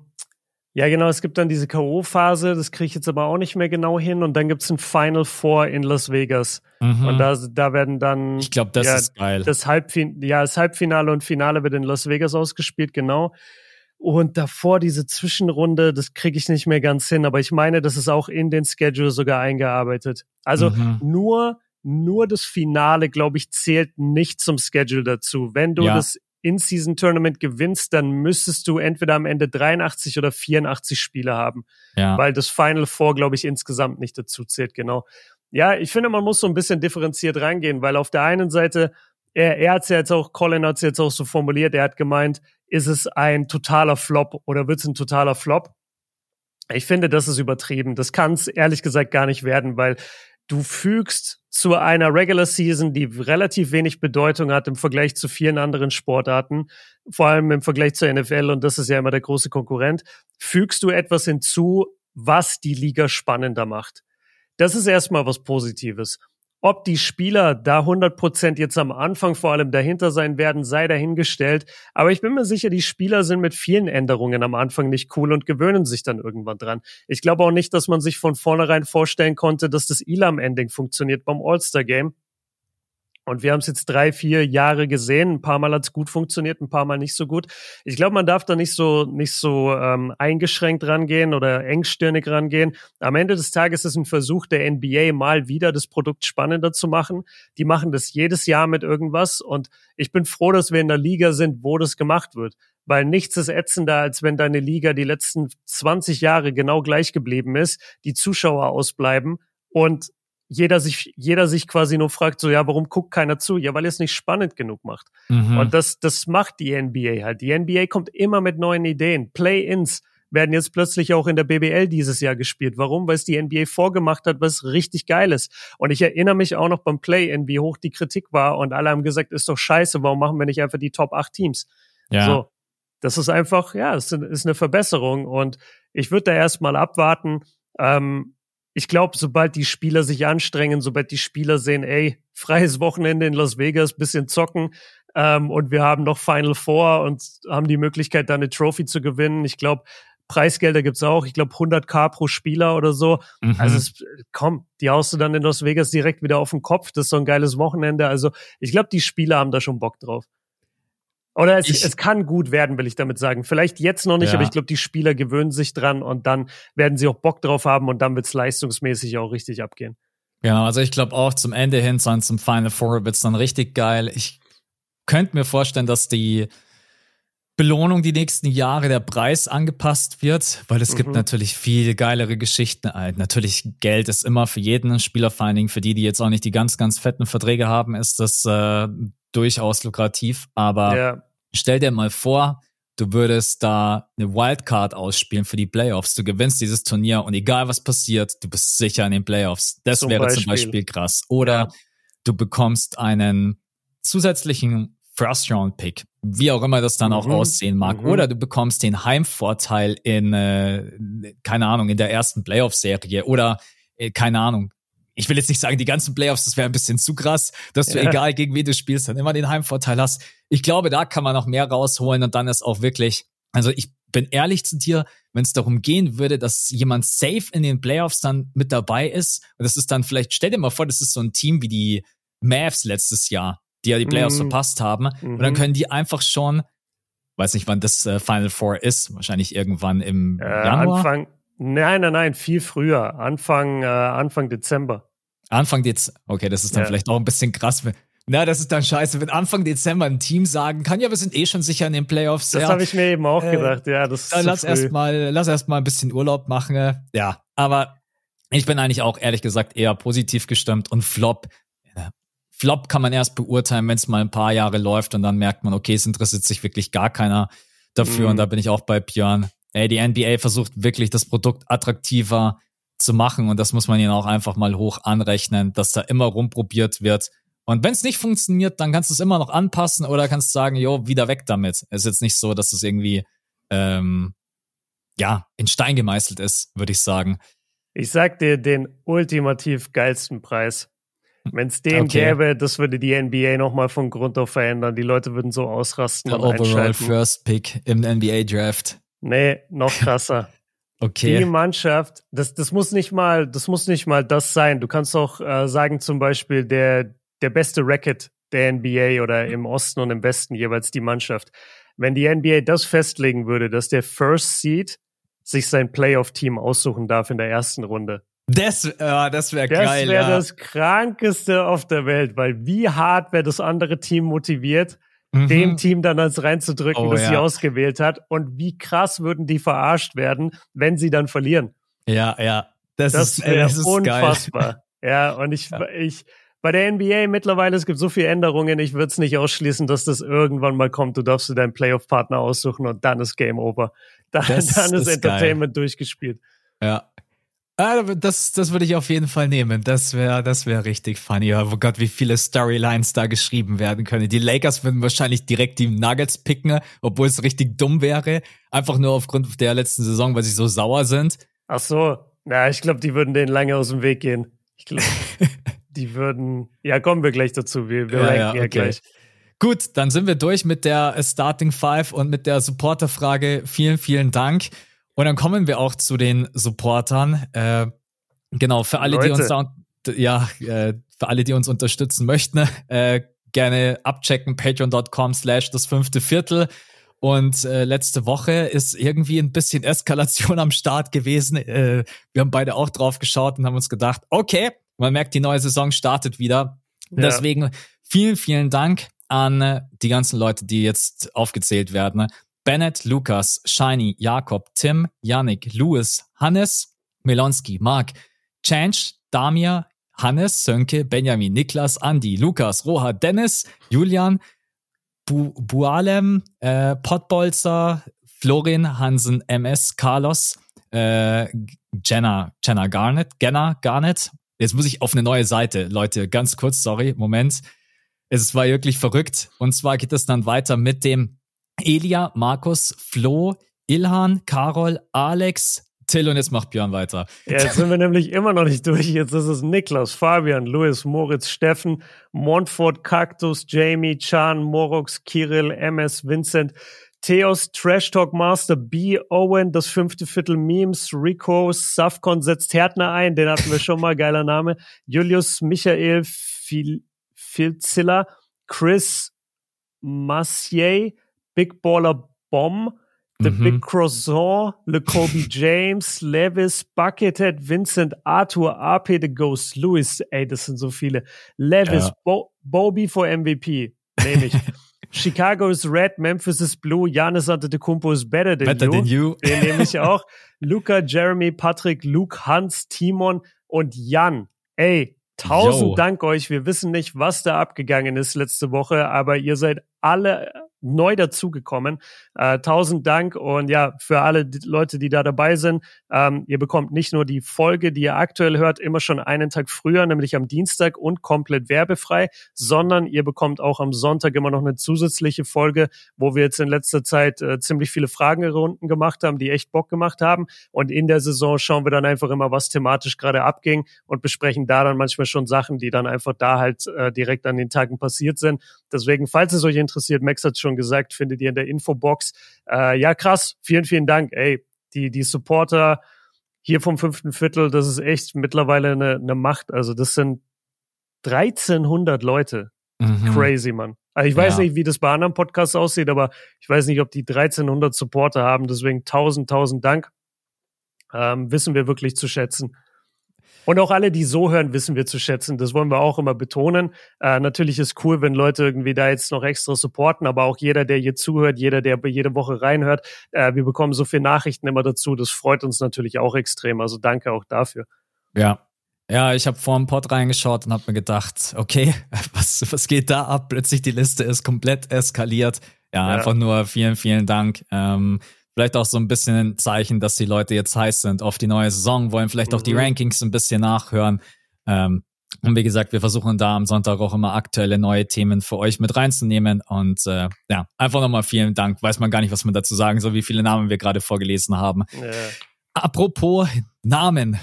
ja, genau, es gibt dann diese K.O.-Phase, das kriege ich jetzt aber auch nicht mehr genau hin und dann gibt es ein Final Four in Las Vegas. Mhm. Und da, da werden dann. Ich glaube, das ja, ist geil. Das, Halbfin ja, das Halbfinale und Finale wird in Las Vegas ausgespielt, genau. Und davor diese Zwischenrunde, das kriege ich nicht mehr ganz hin, aber ich meine, das ist auch in den Schedule sogar eingearbeitet. Also mhm. nur nur das Finale, glaube ich, zählt nicht zum Schedule dazu. Wenn du ja. das In-Season-Tournament gewinnst, dann müsstest du entweder am Ende 83 oder 84 Spiele haben. Ja. Weil das Final Four, glaube ich, insgesamt nicht dazu zählt, genau. Ja, ich finde, man muss so ein bisschen differenziert rangehen, weil auf der einen Seite, er, er hat es ja jetzt auch, Colin hat es jetzt auch so formuliert, er hat gemeint, ist es ein totaler Flop oder wird es ein totaler Flop? Ich finde, das ist übertrieben. Das kann es ehrlich gesagt gar nicht werden, weil du fügst zu einer Regular Season, die relativ wenig Bedeutung hat im Vergleich zu vielen anderen Sportarten, vor allem im Vergleich zur NFL, und das ist ja immer der große Konkurrent, fügst du etwas hinzu, was die Liga spannender macht. Das ist erstmal was Positives. Ob die Spieler da 100% jetzt am Anfang vor allem dahinter sein werden, sei dahingestellt. Aber ich bin mir sicher, die Spieler sind mit vielen Änderungen am Anfang nicht cool und gewöhnen sich dann irgendwann dran. Ich glaube auch nicht, dass man sich von vornherein vorstellen konnte, dass das Elam-Ending funktioniert beim All-Star-Game. Und wir haben es jetzt drei, vier Jahre gesehen. Ein paar Mal hat es gut funktioniert, ein paar Mal nicht so gut. Ich glaube, man darf da nicht so nicht so ähm, eingeschränkt rangehen oder engstirnig rangehen. Am Ende des Tages ist ein Versuch der NBA mal wieder das Produkt spannender zu machen. Die machen das jedes Jahr mit irgendwas und ich bin froh, dass wir in der Liga sind, wo das gemacht wird. Weil nichts ist ätzender, als wenn deine Liga die letzten 20 Jahre genau gleich geblieben ist, die Zuschauer ausbleiben und jeder sich, jeder sich quasi nur fragt, so, ja, warum guckt keiner zu? Ja, weil er es nicht spannend genug macht. Mhm. Und das, das macht die NBA halt. Die NBA kommt immer mit neuen Ideen. Play-ins werden jetzt plötzlich auch in der BBL dieses Jahr gespielt. Warum? Weil es die NBA vorgemacht hat, was richtig geil ist. Und ich erinnere mich auch noch beim Play-in, wie hoch die Kritik war und alle haben gesagt, ist doch scheiße, warum machen wir nicht einfach die Top 8 Teams? Ja. So. Das ist einfach, ja, es ist eine Verbesserung und ich würde da erstmal abwarten. Ähm, ich glaube, sobald die Spieler sich anstrengen, sobald die Spieler sehen, ey, freies Wochenende in Las Vegas, bisschen zocken ähm, und wir haben noch Final Four und haben die Möglichkeit, da eine Trophy zu gewinnen. Ich glaube, Preisgelder gibt's auch. Ich glaube 100k pro Spieler oder so. Mhm. Also es, komm, die haust du dann in Las Vegas direkt wieder auf den Kopf. Das ist so ein geiles Wochenende. Also ich glaube, die Spieler haben da schon Bock drauf. Oder es, ich, es kann gut werden, will ich damit sagen. Vielleicht jetzt noch nicht, ja. aber ich glaube, die Spieler gewöhnen sich dran und dann werden sie auch Bock drauf haben und dann wird's leistungsmäßig auch richtig abgehen. Genau, also ich glaube auch zum Ende hin, zum Final Four wird's dann richtig geil. Ich könnte mir vorstellen, dass die Belohnung die nächsten Jahre der Preis angepasst wird, weil es mhm. gibt natürlich viel geilere Geschichten. Natürlich Geld ist immer für jeden Spieler, vor allen Dingen für die, die jetzt auch nicht die ganz, ganz fetten Verträge haben, ist das äh, durchaus lukrativ. Aber ja. stell dir mal vor, du würdest da eine Wildcard ausspielen für die Playoffs. Du gewinnst dieses Turnier und egal was passiert, du bist sicher in den Playoffs. Das zum wäre Beispiel. zum Beispiel krass. Oder ja. du bekommst einen zusätzlichen First-Round-Pick, wie auch immer das dann mhm. auch aussehen mag. Mhm. Oder du bekommst den Heimvorteil in, äh, keine Ahnung, in der ersten Playoff-Serie oder, äh, keine Ahnung, ich will jetzt nicht sagen, die ganzen Playoffs, das wäre ein bisschen zu krass, dass du, ja. egal gegen wen du spielst, dann immer den Heimvorteil hast. Ich glaube, da kann man noch mehr rausholen und dann ist auch wirklich, also ich bin ehrlich zu dir, wenn es darum gehen würde, dass jemand safe in den Playoffs dann mit dabei ist, und das ist dann vielleicht, stell dir mal vor, das ist so ein Team wie die Mavs letztes Jahr, die ja die Playoffs mhm. verpasst haben, mhm. und dann mhm. können die einfach schon, weiß nicht, wann das äh, Final Four ist, wahrscheinlich irgendwann im äh, Januar. Anfang, nein, nein, nein, viel früher, Anfang, äh, Anfang Dezember. Anfang Dezember. Okay, das ist dann ja. vielleicht auch ein bisschen krass. Na, das ist dann scheiße, wenn Anfang Dezember ein Team sagen kann, ja, wir sind eh schon sicher in den Playoffs. Das ja. habe ich mir eben auch äh, gedacht, ja. Das dann lass erstmal, lass erstmal ein bisschen Urlaub machen. Ja, aber ich bin eigentlich auch ehrlich gesagt eher positiv gestimmt und Flop. Ja, Flop kann man erst beurteilen, wenn es mal ein paar Jahre läuft und dann merkt man, okay, es interessiert sich wirklich gar keiner dafür. Mhm. Und da bin ich auch bei Björn. Ey, die NBA versucht wirklich das Produkt attraktiver zu machen. Und das muss man ihnen auch einfach mal hoch anrechnen, dass da immer rumprobiert wird. Und wenn es nicht funktioniert, dann kannst du es immer noch anpassen oder kannst sagen, jo, wieder weg damit. Es ist jetzt nicht so, dass es irgendwie ähm, ja in Stein gemeißelt ist, würde ich sagen. Ich sag dir den ultimativ geilsten Preis. Wenn es den okay. gäbe, das würde die NBA nochmal von Grund auf verändern. Die Leute würden so ausrasten Der Overall einschalten. First Pick im NBA Draft. Nee, noch krasser. *laughs* Okay. Die Mannschaft, das, das muss nicht mal, das muss nicht mal das sein. Du kannst auch äh, sagen, zum Beispiel, der, der beste Racket der NBA oder im Osten und im Westen jeweils die Mannschaft. Wenn die NBA das festlegen würde, dass der First Seed sich sein Playoff-Team aussuchen darf in der ersten Runde. Das, äh, das wäre geil. Das wäre ja. das krankeste auf der Welt, weil wie hart wäre das andere Team motiviert, mhm. dem Team dann als reinzudrücken, oh, das ja. sie ausgewählt hat. Und wie krass würden die verarscht werden, wenn sie dann verlieren. Ja, ja. Das, das ist, das ist unfassbar. Geil. Ja, und ich, *laughs* ja. ich, bei der NBA mittlerweile, es gibt so viele Änderungen, ich würde es nicht ausschließen, dass das irgendwann mal kommt. Du darfst dir deinen Playoff-Partner aussuchen und dann ist Game Over. Dann, dann ist, ist Entertainment geil. durchgespielt. Ja, das, das würde ich auf jeden Fall nehmen. Das wäre, das wäre richtig funny. Oh Gott, wie viele Storylines da geschrieben werden können. Die Lakers würden wahrscheinlich direkt die Nuggets picken, obwohl es richtig dumm wäre. Einfach nur aufgrund der letzten Saison, weil sie so sauer sind. Ach so. Na, ich glaube, die würden denen lange aus dem Weg gehen. Ich glaube, *laughs* die würden, ja, kommen wir gleich dazu. Wir, wir ja, ja, okay. gleich. Gut, dann sind wir durch mit der Starting Five und mit der Supporter-Frage. Vielen, vielen Dank. Und dann kommen wir auch zu den Supportern. Äh, genau, für alle, Leute. die uns da, ja, äh, für alle, die uns unterstützen möchten, äh, gerne abchecken, patreon.com slash das fünfte Viertel. Und äh, letzte Woche ist irgendwie ein bisschen Eskalation am Start gewesen. Äh, wir haben beide auch drauf geschaut und haben uns gedacht, okay, man merkt, die neue Saison startet wieder. Ja. Deswegen vielen, vielen Dank an die ganzen Leute, die jetzt aufgezählt werden. Bennett, Lukas, Shiny, Jakob, Tim, Yannick, Louis, Hannes, Melonski, Mark, Change, Damir, Hannes, Sönke, Benjamin, Niklas, Andi, Lukas, Roha, Dennis, Julian, Bu Bualem, äh, Pottbolzer, Florin, Hansen, MS, Carlos, äh, Jenna, Jenna Garnett, Genna Garnett. Jetzt muss ich auf eine neue Seite, Leute, ganz kurz, sorry, Moment. Es war wirklich verrückt. Und zwar geht es dann weiter mit dem Elia, Markus, Flo, Ilhan, Carol, Alex, Till und jetzt macht Björn weiter. Ja, jetzt sind wir nämlich immer noch nicht durch. Jetzt ist es Niklas, Fabian, Louis, Moritz, Steffen, Montfort, Cactus, Jamie, Chan, Morox, Kirill, MS, Vincent, Theos, Trash Talk Master, B, Owen, das fünfte Viertel Memes, Rico, Safcon setzt Härtner ein, den hatten wir schon mal, geiler Name, Julius, Michael, Phil, Philzilla, Chris, Massier, Big Baller Bomb, The mhm. Big Croissant, Le Kobe *laughs* James, Levis, Buckethead, Vincent, Arthur, AP The Ghost, Louis, ey, das sind so viele. Levis, ja. Bo Bobby for MVP, nehme ich. *laughs* Chicago is red, Memphis is blue, Giannis Antetokounmpo is better than better you. Than you. Den nehme ich *laughs* auch. Luca, Jeremy, Patrick, Luke, Hans, Timon und Jan. Ey, tausend Yo. Dank euch. Wir wissen nicht, was da abgegangen ist letzte Woche, aber ihr seid alle neu dazugekommen. Äh, tausend Dank und ja, für alle die Leute, die da dabei sind, ähm, ihr bekommt nicht nur die Folge, die ihr aktuell hört, immer schon einen Tag früher, nämlich am Dienstag und komplett werbefrei, sondern ihr bekommt auch am Sonntag immer noch eine zusätzliche Folge, wo wir jetzt in letzter Zeit äh, ziemlich viele Fragerunden gemacht haben, die echt Bock gemacht haben. Und in der Saison schauen wir dann einfach immer, was thematisch gerade abging und besprechen da dann manchmal schon Sachen, die dann einfach da halt äh, direkt an den Tagen passiert sind. Deswegen, falls es euch interessiert, Max hat schon gesagt, findet ihr in der Infobox. Äh, ja, krass. Vielen, vielen Dank. Ey, die, die Supporter hier vom fünften Viertel, das ist echt mittlerweile eine, eine Macht. Also das sind 1300 Leute. Mhm. Crazy, man. Also ich weiß ja. nicht, wie das bei anderen Podcasts aussieht, aber ich weiß nicht, ob die 1300 Supporter haben. Deswegen tausend, tausend Dank. Ähm, wissen wir wirklich zu schätzen. Und auch alle, die so hören, wissen wir zu schätzen. Das wollen wir auch immer betonen. Äh, natürlich ist cool, wenn Leute irgendwie da jetzt noch extra supporten, aber auch jeder, der hier zuhört, jeder, der jede Woche reinhört, äh, wir bekommen so viele Nachrichten immer dazu. Das freut uns natürlich auch extrem. Also danke auch dafür. Ja. Ja, ich habe vor dem Pod reingeschaut und habe mir gedacht, okay, *laughs* was, was geht da ab? Plötzlich die Liste ist komplett eskaliert. Ja, ja. einfach nur vielen, vielen Dank. Ähm, vielleicht auch so ein bisschen ein Zeichen, dass die Leute jetzt heiß sind auf die neue Saison, wollen vielleicht mhm. auch die mhm. Rankings ein bisschen nachhören. Ähm, und wie gesagt, wir versuchen da am Sonntag auch immer aktuelle neue Themen für euch mit reinzunehmen. Und äh, ja, einfach nochmal vielen Dank. Weiß man gar nicht, was man dazu sagen soll, wie viele Namen wir gerade vorgelesen haben. Ja. Apropos Namen.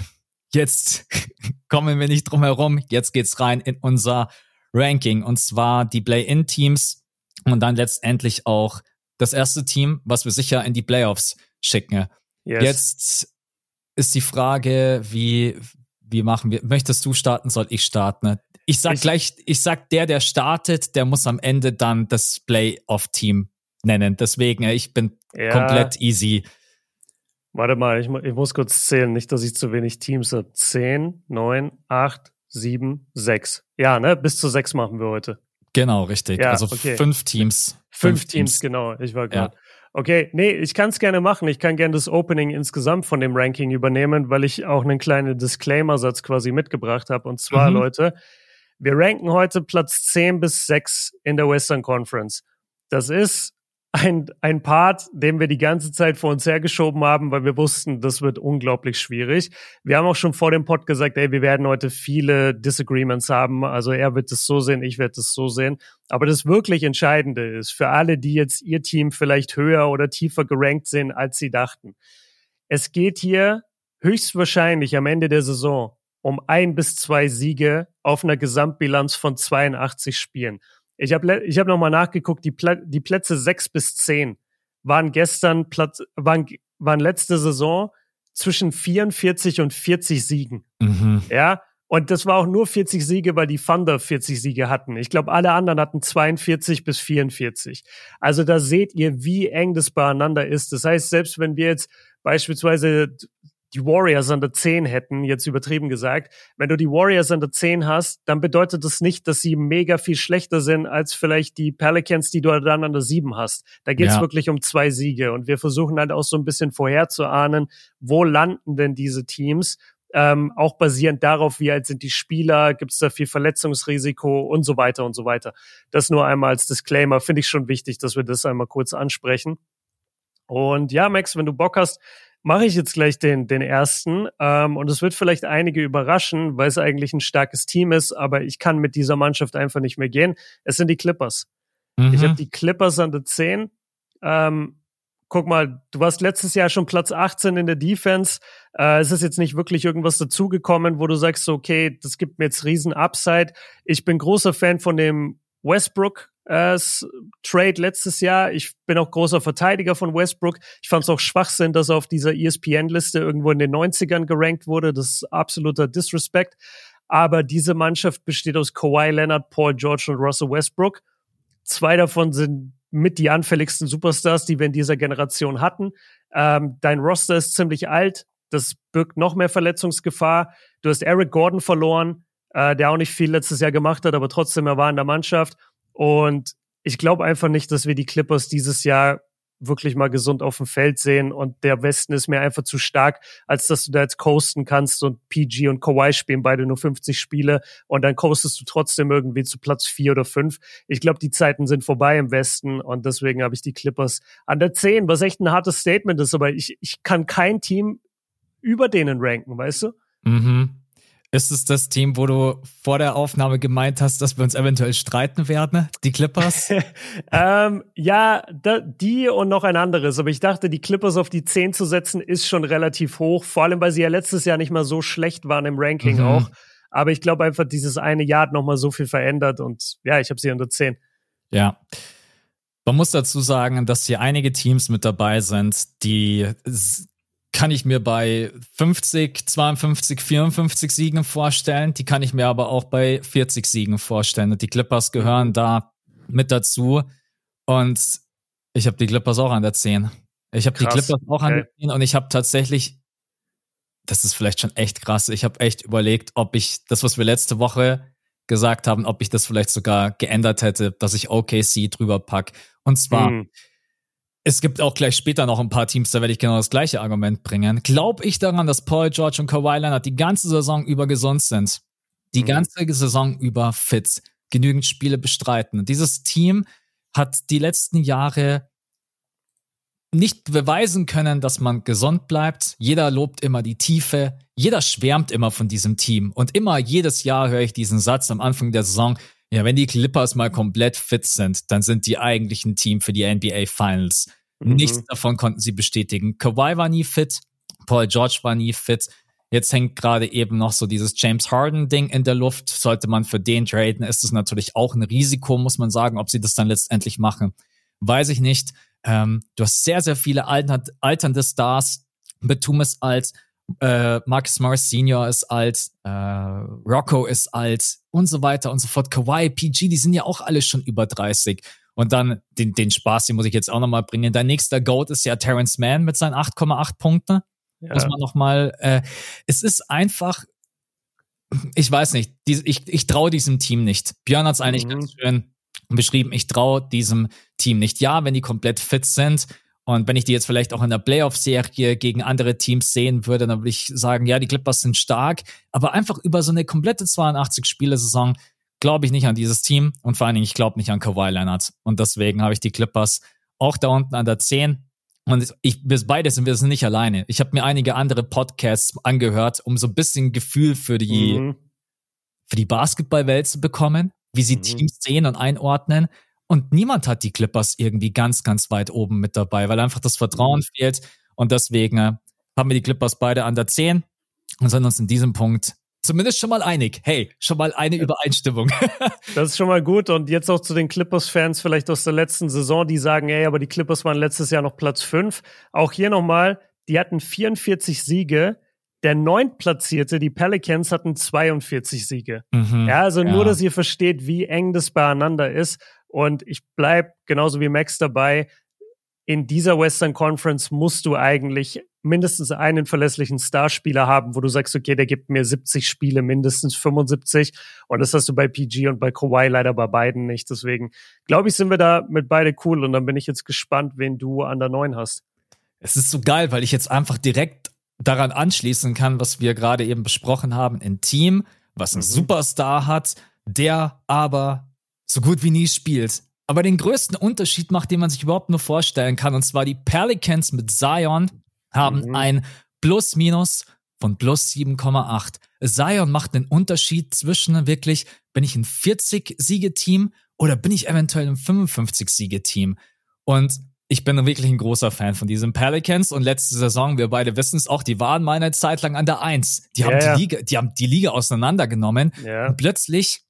Jetzt *laughs* kommen wir nicht drum herum. Jetzt geht's rein in unser Ranking. Und zwar die Play-In-Teams und dann letztendlich auch das erste Team, was wir sicher in die Playoffs schicken. Yes. Jetzt ist die Frage, wie, wie machen wir? Möchtest du starten? Soll ich starten? Ich sag ich, gleich, ich sag, der, der startet, der muss am Ende dann das Playoff-Team nennen. Deswegen, ich bin ja. komplett easy. Warte mal, ich, ich, muss kurz zählen, nicht, dass ich zu wenig Teams habe. Zehn, neun, acht, sieben, sechs. Ja, ne? Bis zu sechs machen wir heute. Genau, richtig. Ja, also okay. fünf Teams. Fünf, fünf Teams, Teams, genau. Ich war gerade. Ja. Okay, nee, ich kann es gerne machen. Ich kann gerne das Opening insgesamt von dem Ranking übernehmen, weil ich auch einen kleinen Disclaimer-Satz quasi mitgebracht habe. Und zwar, mhm. Leute, wir ranken heute Platz 10 bis 6 in der Western Conference. Das ist ein, ein Part, den wir die ganze Zeit vor uns hergeschoben haben, weil wir wussten, das wird unglaublich schwierig. Wir haben auch schon vor dem Pod gesagt, ey, wir werden heute viele Disagreements haben. Also er wird es so sehen, ich werde es so sehen. Aber das wirklich Entscheidende ist, für alle, die jetzt ihr Team vielleicht höher oder tiefer gerankt sehen, als sie dachten. Es geht hier höchstwahrscheinlich am Ende der Saison um ein bis zwei Siege auf einer Gesamtbilanz von 82 Spielen. Ich habe ich hab nochmal nachgeguckt, die, Pla die Plätze sechs bis zehn waren gestern Platz, waren, waren letzte Saison zwischen 44 und 40 Siegen. Mhm. Ja. Und das war auch nur 40 Siege, weil die Thunder 40 Siege hatten. Ich glaube, alle anderen hatten 42 bis 44. Also da seht ihr, wie eng das beieinander ist. Das heißt, selbst wenn wir jetzt beispielsweise die Warriors an der 10 hätten, jetzt übertrieben gesagt, wenn du die Warriors an der 10 hast, dann bedeutet das nicht, dass sie mega viel schlechter sind als vielleicht die Pelicans, die du dann an der 7 hast. Da geht es ja. wirklich um zwei Siege und wir versuchen halt auch so ein bisschen vorherzuahnen, wo landen denn diese Teams, ähm, auch basierend darauf, wie alt sind die Spieler, gibt es da viel Verletzungsrisiko und so weiter und so weiter. Das nur einmal als Disclaimer, finde ich schon wichtig, dass wir das einmal kurz ansprechen. Und ja, Max, wenn du Bock hast, mache ich jetzt gleich den, den ersten. Ähm, und es wird vielleicht einige überraschen, weil es eigentlich ein starkes Team ist, aber ich kann mit dieser Mannschaft einfach nicht mehr gehen. Es sind die Clippers. Mhm. Ich habe die Clippers an der 10. Ähm, guck mal, du warst letztes Jahr schon Platz 18 in der Defense. Äh, es ist jetzt nicht wirklich irgendwas dazugekommen, wo du sagst, okay, das gibt mir jetzt riesen Upside. Ich bin großer Fan von dem Westbrook Trade letztes Jahr. Ich bin auch großer Verteidiger von Westbrook. Ich fand es auch Schwachsinn, dass er auf dieser ESPN-Liste irgendwo in den 90ern gerankt wurde. Das ist absoluter Disrespect. Aber diese Mannschaft besteht aus Kawhi Leonard, Paul George und Russell Westbrook. Zwei davon sind mit die anfälligsten Superstars, die wir in dieser Generation hatten. Ähm, dein Roster ist ziemlich alt. Das birgt noch mehr Verletzungsgefahr. Du hast Eric Gordon verloren, äh, der auch nicht viel letztes Jahr gemacht hat, aber trotzdem, er war in der Mannschaft. Und ich glaube einfach nicht, dass wir die Clippers dieses Jahr wirklich mal gesund auf dem Feld sehen und der Westen ist mir einfach zu stark, als dass du da jetzt coasten kannst und PG und Kawhi spielen beide nur 50 Spiele und dann coastest du trotzdem irgendwie zu Platz vier oder fünf. Ich glaube, die Zeiten sind vorbei im Westen und deswegen habe ich die Clippers an der 10, was echt ein hartes Statement ist, aber ich, ich kann kein Team über denen ranken, weißt du? Mhm. Ist es das Team, wo du vor der Aufnahme gemeint hast, dass wir uns eventuell streiten werden? Die Clippers? *laughs* ähm, ja, da, die und noch ein anderes. Aber ich dachte, die Clippers auf die 10 zu setzen, ist schon relativ hoch. Vor allem, weil sie ja letztes Jahr nicht mal so schlecht waren im Ranking mhm. auch. Aber ich glaube einfach, dieses eine Jahr hat nochmal so viel verändert. Und ja, ich habe sie unter 10. Ja. Man muss dazu sagen, dass hier einige Teams mit dabei sind, die kann ich mir bei 50, 52, 54 Siegen vorstellen. Die kann ich mir aber auch bei 40 Siegen vorstellen. Und die Clippers gehören da mit dazu. Und ich habe die Clippers auch an der 10. Ich habe die Clippers auch an der 10 und ich habe tatsächlich, das ist vielleicht schon echt krass, ich habe echt überlegt, ob ich das, was wir letzte Woche gesagt haben, ob ich das vielleicht sogar geändert hätte, dass ich OKC drüber pack. Und zwar, mhm es gibt auch gleich später noch ein paar Teams, da werde ich genau das gleiche Argument bringen. Glaube ich daran, dass Paul George und Kawhi Leonard die ganze Saison über gesund sind? Die mhm. ganze Saison über fit, genügend Spiele bestreiten. Dieses Team hat die letzten Jahre nicht beweisen können, dass man gesund bleibt. Jeder lobt immer die Tiefe. Jeder schwärmt immer von diesem Team. Und immer jedes Jahr höre ich diesen Satz am Anfang der Saison. Ja, wenn die Clippers mal komplett fit sind, dann sind die eigentlich ein Team für die NBA Finals. Mhm. Nichts davon konnten sie bestätigen. Kawhi war nie fit, Paul George war nie fit. Jetzt hängt gerade eben noch so dieses James Harden-Ding in der Luft. Sollte man für den traden, ist es natürlich auch ein Risiko, muss man sagen, ob sie das dann letztendlich machen. Weiß ich nicht. Ähm, du hast sehr, sehr viele alternde Stars. Betum ist alt, äh, Marcus Morris Senior ist alt, äh, Rocco ist alt und so weiter und so fort. Kawhi, PG, die sind ja auch alle schon über 30. Und dann den, den Spaß, den muss ich jetzt auch nochmal bringen. Dein nächster Goat ist ja Terrence Mann mit seinen 8,8 Punkten. Ja. Muss man nochmal, äh, es ist einfach, ich weiß nicht, die, ich, ich traue diesem Team nicht. Björn hat es eigentlich mhm. ganz schön beschrieben, ich traue diesem Team nicht. Ja, wenn die komplett fit sind und wenn ich die jetzt vielleicht auch in der Playoff-Serie gegen andere Teams sehen würde, dann würde ich sagen, ja, die Clippers sind stark, aber einfach über so eine komplette 82-Spiele-Saison glaube ich nicht an dieses Team und vor allen Dingen, ich glaube nicht an Kawhi Leonard. Und deswegen habe ich die Clippers auch da unten an der 10. Und ich, wir beide sind wir sind nicht alleine. Ich habe mir einige andere Podcasts angehört, um so ein bisschen Gefühl für die, mhm. für die Basketballwelt zu bekommen, wie sie mhm. Teams sehen und einordnen. Und niemand hat die Clippers irgendwie ganz, ganz weit oben mit dabei, weil einfach das Vertrauen mhm. fehlt. Und deswegen äh, haben wir die Clippers beide an der 10 und sind uns in diesem Punkt zumindest schon mal einig. Hey, schon mal eine Übereinstimmung. *laughs* das ist schon mal gut. Und jetzt auch zu den Clippers-Fans vielleicht aus der letzten Saison, die sagen, ey, aber die Clippers waren letztes Jahr noch Platz 5. Auch hier nochmal, die hatten 44 Siege. Der neuntplatzierte, die Pelicans, hatten 42 Siege. Mhm, ja, also ja. nur, dass ihr versteht, wie eng das beieinander ist. Und ich bleib genauso wie Max dabei in dieser Western Conference musst du eigentlich mindestens einen verlässlichen Starspieler haben, wo du sagst, okay, der gibt mir 70 Spiele, mindestens 75. Und das hast du bei PG und bei Kawhi leider bei beiden nicht. Deswegen glaube ich, sind wir da mit beide cool. Und dann bin ich jetzt gespannt, wen du an der neuen hast. Es ist so geil, weil ich jetzt einfach direkt daran anschließen kann, was wir gerade eben besprochen haben. Ein Team, was einen mhm. Superstar hat, der aber so gut wie nie spielt aber den größten Unterschied macht, den man sich überhaupt nur vorstellen kann. Und zwar die Pelicans mit Zion haben mhm. ein Plus-Minus von plus 7,8. Zion macht einen Unterschied zwischen wirklich, bin ich ein 40-Siege-Team oder bin ich eventuell ein 55-Siege-Team? Und ich bin wirklich ein großer Fan von diesen Pelicans und letzte Saison, wir beide wissen es auch, die waren mal eine Zeit lang an der Eins. Die haben ja, die Liga, die haben die Liga auseinandergenommen. Ja. Und plötzlich,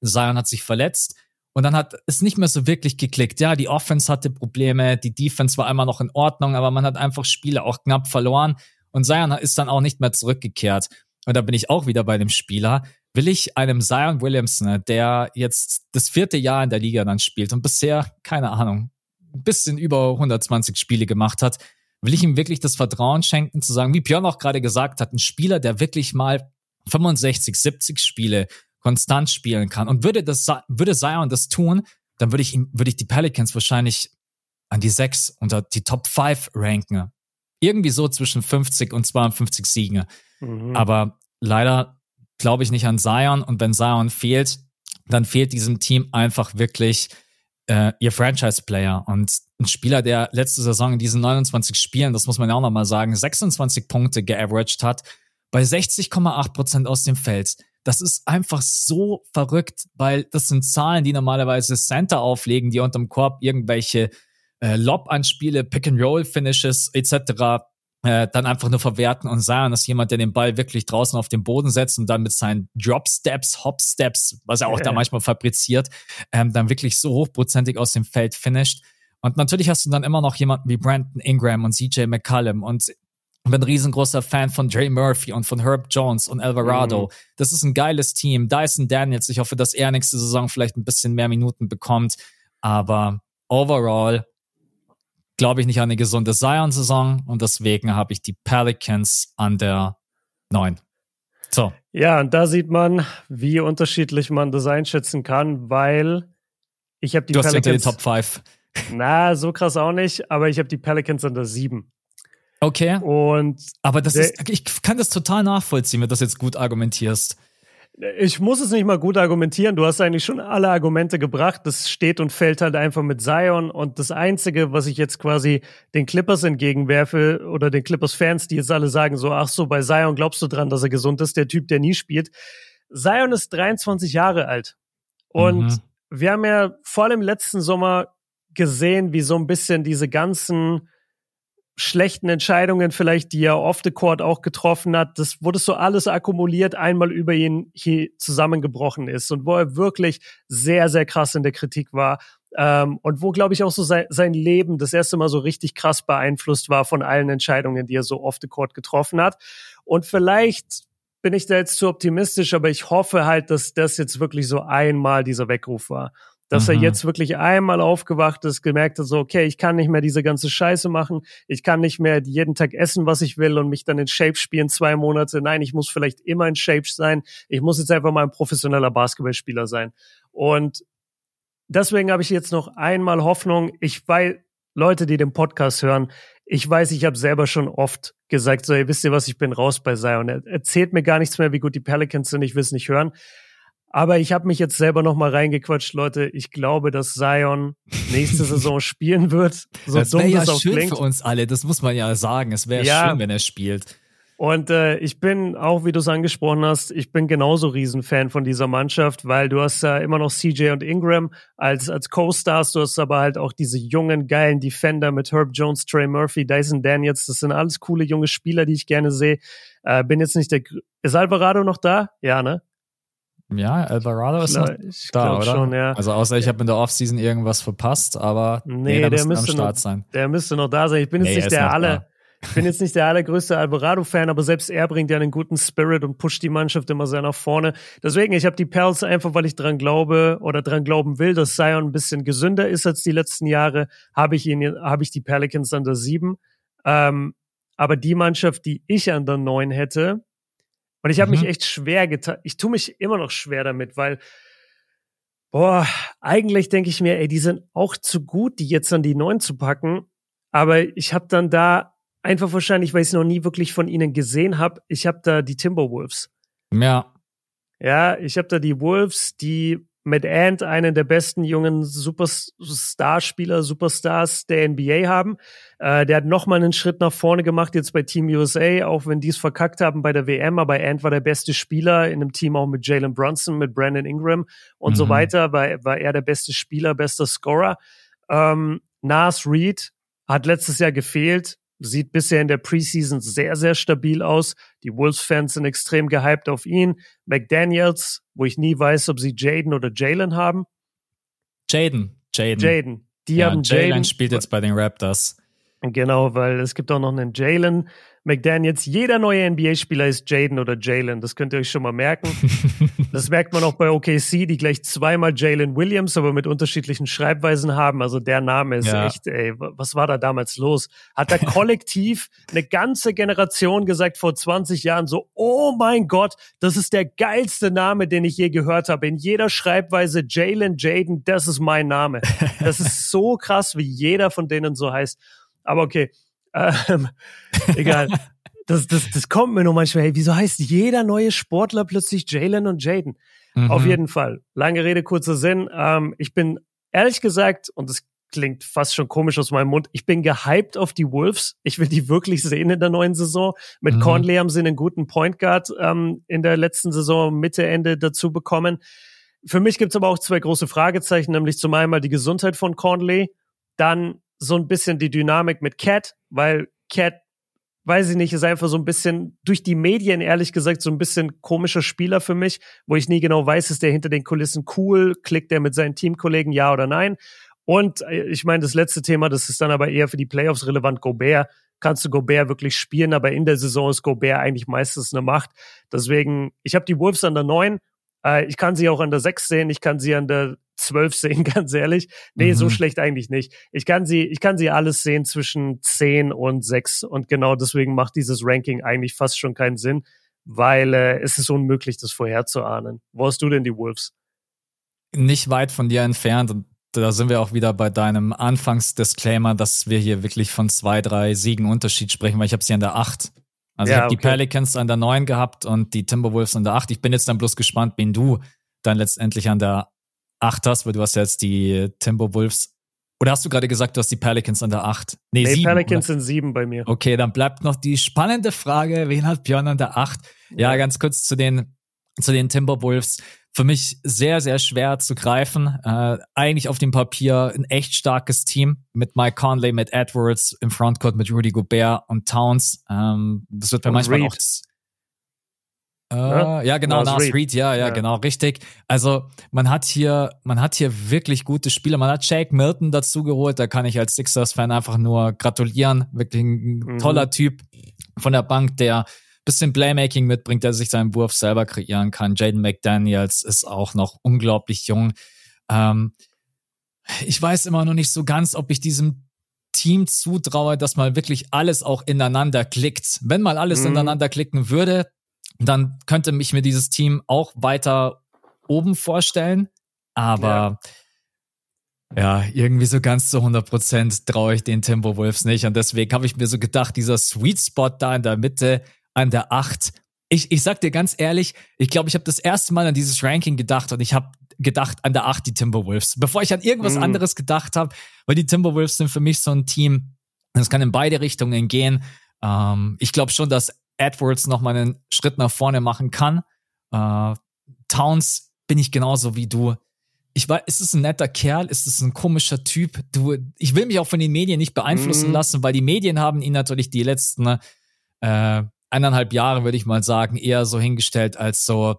Zion hat sich verletzt und dann hat es nicht mehr so wirklich geklickt. Ja, die Offense hatte Probleme, die Defense war immer noch in Ordnung, aber man hat einfach Spiele auch knapp verloren und Zion ist dann auch nicht mehr zurückgekehrt. Und da bin ich auch wieder bei dem Spieler. Will ich einem Zion Williamson, der jetzt das vierte Jahr in der Liga dann spielt und bisher, keine Ahnung, ein bisschen über 120 Spiele gemacht hat, will ich ihm wirklich das Vertrauen schenken, zu sagen, wie Björn auch gerade gesagt hat, ein Spieler, der wirklich mal 65, 70 Spiele konstant spielen kann. Und würde das, würde Zion das tun, dann würde ich ihm, würde ich die Pelicans wahrscheinlich an die sechs unter die Top 5 ranken. Irgendwie so zwischen 50 und 52 Siegen. Mhm. Aber leider glaube ich nicht an Zion. Und wenn Zion fehlt, dann fehlt diesem Team einfach wirklich äh, ihr Franchise-Player und ein Spieler, der letzte Saison in diesen 29 Spielen, das muss man ja auch nochmal sagen, 26 Punkte geaveraged hat, bei 60,8 Prozent aus dem Feld. Das ist einfach so verrückt, weil das sind Zahlen, die normalerweise Center auflegen, die unterm Korb irgendwelche äh, Lob-Anspiele, Pick-and-Roll-Finishes etc äh, dann einfach nur verwerten und sagen, dass jemand, der den Ball wirklich draußen auf den Boden setzt und dann mit seinen Drop-Steps, Hop-Steps, was er auch da manchmal fabriziert, ähm, dann wirklich so hochprozentig aus dem Feld finisht. Und natürlich hast du dann immer noch jemanden wie Brandon Ingram und CJ McCallum und bin ein riesengroßer Fan von Dre Murphy und von Herb Jones und Alvarado. Mhm. Das ist ein geiles Team. Dyson Daniels, ich hoffe, dass er nächste Saison vielleicht ein bisschen mehr Minuten bekommt. Aber overall glaube ich nicht an eine gesunde Zion-Saison und deswegen habe ich die Pelicans an der 9. So. Ja, und da sieht man, wie unterschiedlich man das einschätzen kann, weil ich habe die du Pelicans. Du hast die Top 5. Na, so krass auch nicht, aber ich habe die Pelicans an der 7. Okay. Und aber das ist, ich kann das total nachvollziehen, wenn du das jetzt gut argumentierst. Ich muss es nicht mal gut argumentieren. Du hast eigentlich schon alle Argumente gebracht. Das steht und fällt halt einfach mit Zion. Und das Einzige, was ich jetzt quasi den Clippers entgegenwerfe oder den Clippers-Fans, die jetzt alle sagen so, ach so, bei Zion glaubst du dran, dass er gesund ist, der Typ, der nie spielt. Zion ist 23 Jahre alt. Und mhm. wir haben ja vor allem letzten Sommer gesehen, wie so ein bisschen diese ganzen schlechten Entscheidungen vielleicht, die er off the court auch getroffen hat, das wurde so alles akkumuliert, einmal über ihn hier zusammengebrochen ist und wo er wirklich sehr, sehr krass in der Kritik war. Ähm, und wo, glaube ich, auch so sein, sein Leben das erste Mal so richtig krass beeinflusst war von allen Entscheidungen, die er so off the court getroffen hat. Und vielleicht bin ich da jetzt zu optimistisch, aber ich hoffe halt, dass das jetzt wirklich so einmal dieser Weckruf war dass mhm. er jetzt wirklich einmal aufgewacht ist, gemerkt hat, so, okay, ich kann nicht mehr diese ganze Scheiße machen, ich kann nicht mehr jeden Tag essen, was ich will und mich dann in Shape spielen zwei Monate. Nein, ich muss vielleicht immer in Shape sein. Ich muss jetzt einfach mal ein professioneller Basketballspieler sein. Und deswegen habe ich jetzt noch einmal Hoffnung. Ich weiß, Leute, die den Podcast hören, ich weiß, ich habe selber schon oft gesagt, so, ihr wisst ihr was, ich bin raus bei Zion. Er erzählt mir gar nichts mehr, wie gut die Pelicans sind, ich will es nicht hören. Aber ich habe mich jetzt selber noch mal reingequatscht, Leute. Ich glaube, dass Zion nächste *laughs* Saison spielen wird. So das wäre ja schön klingt. für uns alle. Das muss man ja sagen. Es wäre ja. schön, wenn er spielt. Und äh, ich bin auch, wie du es angesprochen hast, ich bin genauso Riesenfan von dieser Mannschaft, weil du hast ja immer noch CJ und Ingram als als Co-Stars. Du hast aber halt auch diese jungen geilen Defender mit Herb Jones, Trey Murphy, Dyson Daniels. Das sind alles coole junge Spieler, die ich gerne sehe. Äh, bin jetzt nicht der. Ist Alvarado noch da? Ja, ne? Ja, Alvarado ist noch da, oder? Schon, ja. Also außer ich habe in der Offseason irgendwas verpasst, aber nee, nee der, müsste am Start noch, sein. Der müsste noch da sein. Ich bin jetzt nee, nicht der alle. Ich bin jetzt nicht der allergrößte Alvarado-Fan, aber selbst er bringt ja einen guten Spirit und pusht die Mannschaft immer sehr nach vorne. Deswegen, ich habe die Pels einfach, weil ich dran glaube oder dran glauben will, dass Zion ein bisschen gesünder ist als die letzten Jahre, habe ich ihn, habe ich die Pelicans an der sieben. Ähm, aber die Mannschaft, die ich an der neun hätte, und ich habe mhm. mich echt schwer getan. Ich tue mich immer noch schwer damit, weil, boah, eigentlich denke ich mir, ey, die sind auch zu gut, die jetzt an die neun zu packen. Aber ich habe dann da einfach wahrscheinlich, weil ich es noch nie wirklich von ihnen gesehen habe, ich habe da die Timberwolves. Ja. Ja, ich habe da die Wolves, die mit Ant einen der besten jungen Superstar-Spieler, Superstars der NBA haben. Äh, der hat nochmal einen Schritt nach vorne gemacht jetzt bei Team USA, auch wenn die es verkackt haben bei der WM. Aber Ant war der beste Spieler in einem Team auch mit Jalen Brunson, mit Brandon Ingram und mhm. so weiter. War, war er der beste Spieler, bester Scorer. Ähm, Nas Reed hat letztes Jahr gefehlt, sieht bisher in der Preseason sehr, sehr stabil aus. Die Wolves-Fans sind extrem gehypt auf ihn. McDaniels, wo ich nie weiß, ob sie Jaden oder Jalen haben. Jaden. Jaden. Jaden. Die ja, haben Jalen spielt jetzt bei den Raptors. Genau, weil es gibt auch noch einen Jalen. McDaniels, jeder neue NBA-Spieler ist Jaden oder Jalen. Das könnt ihr euch schon mal merken. *laughs* das merkt man auch bei OKC, die gleich zweimal Jalen Williams, aber mit unterschiedlichen Schreibweisen haben. Also der Name ist ja. echt, ey, was war da damals los? Hat da kollektiv *laughs* eine ganze Generation gesagt vor 20 Jahren so, oh mein Gott, das ist der geilste Name, den ich je gehört habe. In jeder Schreibweise Jalen, Jaden, das ist mein Name. *laughs* Das ist so krass, wie jeder von denen so heißt. Aber okay, ähm, *laughs* egal. Das, das, das kommt mir nur manchmal, hey, wieso heißt jeder neue Sportler plötzlich Jalen und Jaden? Mhm. Auf jeden Fall. Lange Rede, kurzer Sinn. Ähm, ich bin ehrlich gesagt, und das klingt fast schon komisch aus meinem Mund, ich bin gehypt auf die Wolves. Ich will die wirklich sehen in der neuen Saison. Mit mhm. Conley haben sie einen guten Point Guard ähm, in der letzten Saison Mitte, Ende dazu bekommen. Für mich gibt es aber auch zwei große Fragezeichen, nämlich zum einen die Gesundheit von Conley, dann so ein bisschen die Dynamik mit Cat, weil Cat, weiß ich nicht, ist einfach so ein bisschen durch die Medien, ehrlich gesagt, so ein bisschen komischer Spieler für mich, wo ich nie genau weiß, ist der hinter den Kulissen cool, klickt er mit seinen Teamkollegen, ja oder nein. Und äh, ich meine, das letzte Thema, das ist dann aber eher für die Playoffs relevant, Gobert. Kannst du Gobert wirklich spielen, aber in der Saison ist Gobert eigentlich meistens eine Macht. Deswegen, ich habe die Wolves an der 9. Äh, ich kann sie auch an der 6 sehen, ich kann sie an der zwölf sehen, *laughs* ganz ehrlich. Nee, mhm. so schlecht eigentlich nicht. Ich kann sie, ich kann sie alles sehen zwischen zehn und sechs und genau deswegen macht dieses Ranking eigentlich fast schon keinen Sinn, weil äh, es ist unmöglich, das vorherzuahnen. Wo hast du denn die Wolves? Nicht weit von dir entfernt und da sind wir auch wieder bei deinem Anfangsdisclaimer, dass wir hier wirklich von zwei, drei Siegen Unterschied sprechen, weil ich habe sie an der acht. Also ja, ich habe okay. die Pelicans an der neun gehabt und die Timberwolves an der acht. Ich bin jetzt dann bloß gespannt, wen du dann letztendlich an der 8 hast, weil du hast ja jetzt die Timberwolves. Oder hast du gerade gesagt, du hast die Pelicans an der 8? Nee, nee 7, Pelicans oder? sind 7 bei mir. Okay, dann bleibt noch die spannende Frage, wen hat Björn an der 8? Ja, ja ganz kurz zu den, zu den Timberwolves. Für mich sehr, sehr schwer zu greifen. Äh, eigentlich auf dem Papier ein echt starkes Team mit Mike Conley, mit Edwards im Frontcourt, mit Rudy Gobert und Towns. Ähm, das wird mir manchmal Reed. auch äh, ja? ja, genau, Nas, Nas Reed. ja, ja, ja, genau, richtig. Also man hat hier, man hat hier wirklich gute Spieler. Man hat Jake Milton dazu geholt, da kann ich als Sixers-Fan einfach nur gratulieren. Wirklich ein mhm. toller Typ von der Bank, der bisschen Playmaking mitbringt, der sich seinen Wurf selber kreieren kann. Jaden McDaniels ist auch noch unglaublich jung. Ähm, ich weiß immer noch nicht so ganz, ob ich diesem Team zutraue, dass mal wirklich alles auch ineinander klickt. Wenn mal alles mhm. ineinander klicken würde, dann könnte mich mir dieses Team auch weiter oben vorstellen. Aber ja, ja irgendwie so ganz zu 100 Prozent traue ich den Timberwolves nicht. Und deswegen habe ich mir so gedacht, dieser Sweet Spot da in der Mitte an der 8. Ich, ich sag dir ganz ehrlich, ich glaube, ich habe das erste Mal an dieses Ranking gedacht und ich habe gedacht an der 8 die Timberwolves, bevor ich an irgendwas mhm. anderes gedacht habe, weil die Timberwolves sind für mich so ein Team, das kann in beide Richtungen gehen. Ähm, ich glaube schon, dass Edwards noch mal einen Schritt nach vorne machen kann. Äh, Towns bin ich genauso wie du. Ich weiß, ist es ein netter Kerl? Ist es ein komischer Typ? Du, ich will mich auch von den Medien nicht beeinflussen mm. lassen, weil die Medien haben ihn natürlich die letzten äh, eineinhalb Jahre, würde ich mal sagen, eher so hingestellt als so,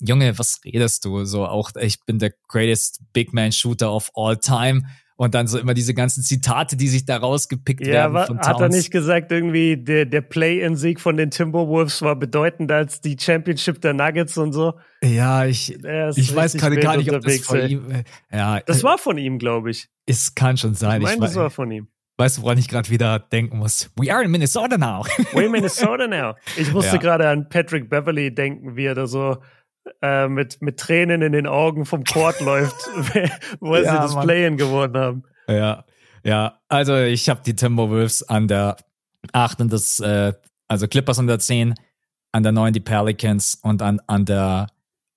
Junge, was redest du? So auch, ich bin der greatest Big Man Shooter of all time. Und dann so immer diese ganzen Zitate, die sich da rausgepickt ja, werden. Von hat er nicht gesagt, irgendwie der, der Play-in-Sieg von den Timberwolves war bedeutender als die Championship der Nuggets und so? Ja, ich, ich weiß gerade gar nicht, ob das von ey. ihm. Äh, ja, das war von ihm, glaube ich. Es kann schon sein. Ich meine, das war von ihm. Weißt du, woran ich gerade wieder denken muss? We are in Minnesota now. *laughs* We're in Minnesota now. Ich musste ja. gerade an Patrick Beverly denken, wie er da so äh, mit, mit Tränen in den Augen vom Court läuft, *laughs* wo ja, sie das Play-In gewonnen haben. Ja, ja. Also ich habe die Timberwolves an der 8 und das, äh, also Clippers an der 10, an der 9 die Pelicans und an, an der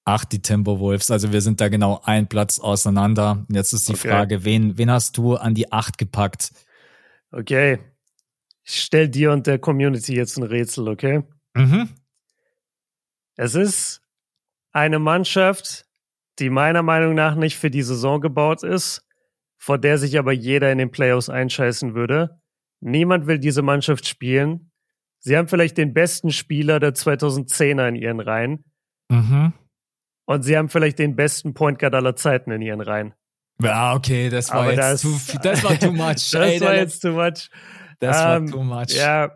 8 die Timberwolves. Also wir sind da genau ein Platz auseinander. Jetzt ist die okay. Frage, wen, wen hast du an die 8 gepackt? Okay. Ich stell dir und der Community jetzt ein Rätsel, okay? Mhm. Es ist eine Mannschaft, die meiner Meinung nach nicht für die Saison gebaut ist, vor der sich aber jeder in den Playoffs einscheißen würde. Niemand will diese Mannschaft spielen. Sie haben vielleicht den besten Spieler der 2010er in ihren Reihen. Mhm. Und sie haben vielleicht den besten Point Guard aller Zeiten in ihren Reihen. Ja, okay, das war aber jetzt das, too, das war too much. *laughs* das Ey, war jetzt too much. Das um, war too much. Ja,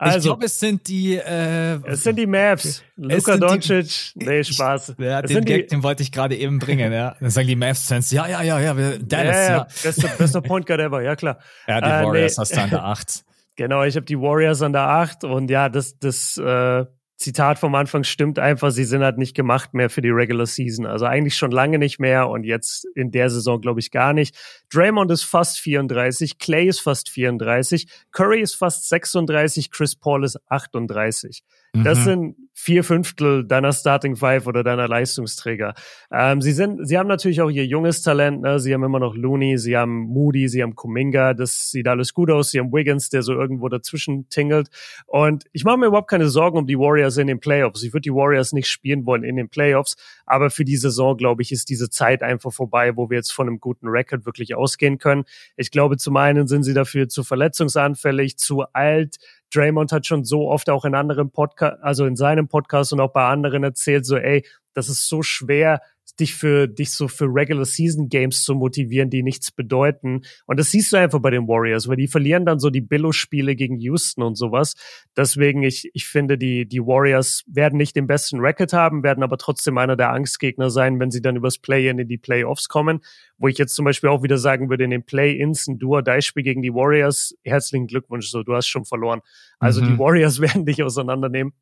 also, ich glaube, es sind die. Äh, es sind die Mavs. Luka Doncic. Die, nee, Spaß. Ich, ja, den Gag, die, den wollte ich gerade eben bringen. Ja, dann sagen die Mavs-Fans, ja, ja, ja, ja, Dallas. Ja, ja, ja. Bester, bester Point Guard ever. Ja klar. Ja, die äh, Warriors nee. hast du an der 8. *laughs* Genau, ich habe die Warriors an der 8 und ja, das, das äh, Zitat vom Anfang stimmt einfach, sie sind halt nicht gemacht mehr für die Regular Season. Also eigentlich schon lange nicht mehr und jetzt in der Saison glaube ich gar nicht. Draymond ist fast 34, Clay ist fast 34, Curry ist fast 36, Chris Paul ist 38. Das mhm. sind vier Fünftel deiner Starting Five oder deiner Leistungsträger. Ähm, sie sind, sie haben natürlich auch ihr junges Talent. Ne? Sie haben immer noch Looney, sie haben Moody, sie haben Kuminga. Das sieht alles gut aus. Sie haben Wiggins, der so irgendwo dazwischen tingelt. Und ich mache mir überhaupt keine Sorgen um die Warriors in den Playoffs. Ich würde die Warriors nicht spielen wollen in den Playoffs. Aber für die Saison, glaube ich, ist diese Zeit einfach vorbei, wo wir jetzt von einem guten Record wirklich ausgehen können. Ich glaube, zum einen sind sie dafür zu verletzungsanfällig, zu alt Draymond hat schon so oft auch in anderen Podcast, also in seinem Podcast und auch bei anderen erzählt, so, ey, das ist so schwer, dich für dich so für Regular Season Games zu motivieren, die nichts bedeuten. Und das siehst du einfach bei den Warriors, weil die verlieren dann so die Billo-Spiele gegen Houston und sowas. Deswegen, ich, ich finde, die, die Warriors werden nicht den besten Record haben, werden aber trotzdem einer der Angstgegner sein, wenn sie dann übers Play-In in die Playoffs kommen. Wo ich jetzt zum Beispiel auch wieder sagen würde, in den Play-Ins ein Duo-Die-Spiel gegen die Warriors, herzlichen Glückwunsch, so, du hast schon verloren. Also mhm. die Warriors *laughs* werden dich auseinandernehmen.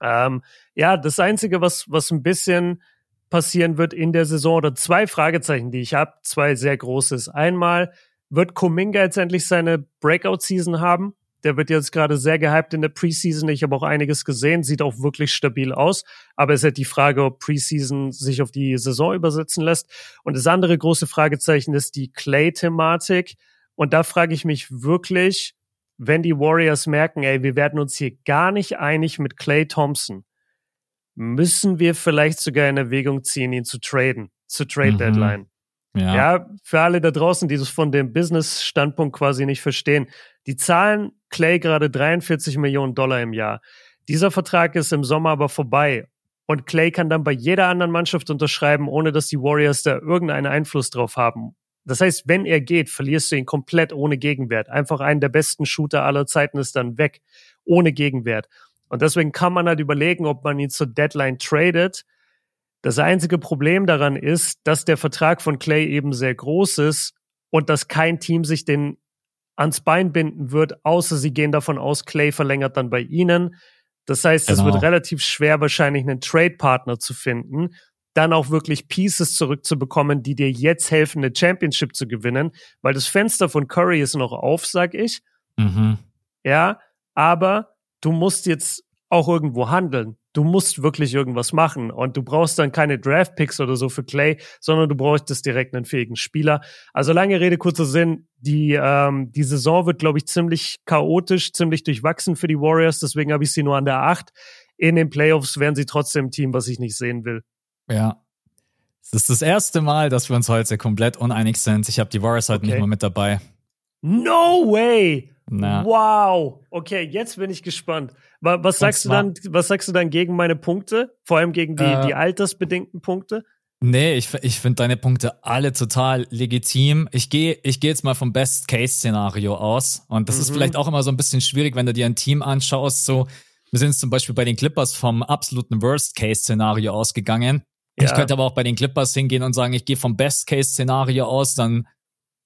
Ähm, ja, das Einzige, was, was ein bisschen passieren wird in der Saison oder zwei Fragezeichen, die ich habe, zwei sehr großes. Einmal, wird Kuminga jetzt endlich seine Breakout-Season haben? Der wird jetzt gerade sehr gehypt in der Preseason. Ich habe auch einiges gesehen, sieht auch wirklich stabil aus. Aber es ist halt die Frage, ob Preseason sich auf die Saison übersetzen lässt. Und das andere große Fragezeichen ist die Clay-Thematik. Und da frage ich mich wirklich, wenn die Warriors merken, ey, wir werden uns hier gar nicht einig mit Clay Thompson, müssen wir vielleicht sogar in Erwägung ziehen, ihn zu traden, zu Trade mhm. Deadline. Ja. ja, für alle da draußen, die das von dem Business-Standpunkt quasi nicht verstehen. Die zahlen Clay gerade 43 Millionen Dollar im Jahr. Dieser Vertrag ist im Sommer aber vorbei. Und Clay kann dann bei jeder anderen Mannschaft unterschreiben, ohne dass die Warriors da irgendeinen Einfluss drauf haben. Das heißt, wenn er geht, verlierst du ihn komplett ohne Gegenwert. Einfach einen der besten Shooter aller Zeiten ist dann weg, ohne Gegenwert. Und deswegen kann man halt überlegen, ob man ihn zur Deadline tradet. Das einzige Problem daran ist, dass der Vertrag von Clay eben sehr groß ist und dass kein Team sich den ans Bein binden wird, außer sie gehen davon aus, Clay verlängert dann bei ihnen. Das heißt, genau. es wird genau. relativ schwer, wahrscheinlich einen Trade-Partner zu finden, dann auch wirklich Pieces zurückzubekommen, die dir jetzt helfen, eine Championship zu gewinnen, weil das Fenster von Curry ist noch auf, sag ich. Mhm. Ja, aber du musst jetzt auch irgendwo handeln. Du musst wirklich irgendwas machen und du brauchst dann keine Draft-Picks oder so für Clay, sondern du brauchst direkt einen fähigen Spieler. Also lange Rede, kurzer Sinn. Die, ähm, die Saison wird, glaube ich, ziemlich chaotisch, ziemlich durchwachsen für die Warriors. Deswegen habe ich sie nur an der 8. In den Playoffs wären sie trotzdem ein Team, was ich nicht sehen will. Ja. Es ist das erste Mal, dass wir uns heute komplett uneinig sind. Ich habe die Warriors heute okay. nicht mal mit dabei. No way! Na. Wow. Okay, jetzt bin ich gespannt. Was sagst du dann, was sagst du dann gegen meine Punkte? Vor allem gegen die, äh, die altersbedingten Punkte? Nee, ich, ich finde deine Punkte alle total legitim. Ich gehe ich geh jetzt mal vom Best-Case-Szenario aus. Und das mhm. ist vielleicht auch immer so ein bisschen schwierig, wenn du dir ein Team anschaust. So, wir sind zum Beispiel bei den Clippers vom absoluten Worst-Case-Szenario ausgegangen. Ja. Ich könnte aber auch bei den Clippers hingehen und sagen, ich gehe vom Best-Case-Szenario aus, dann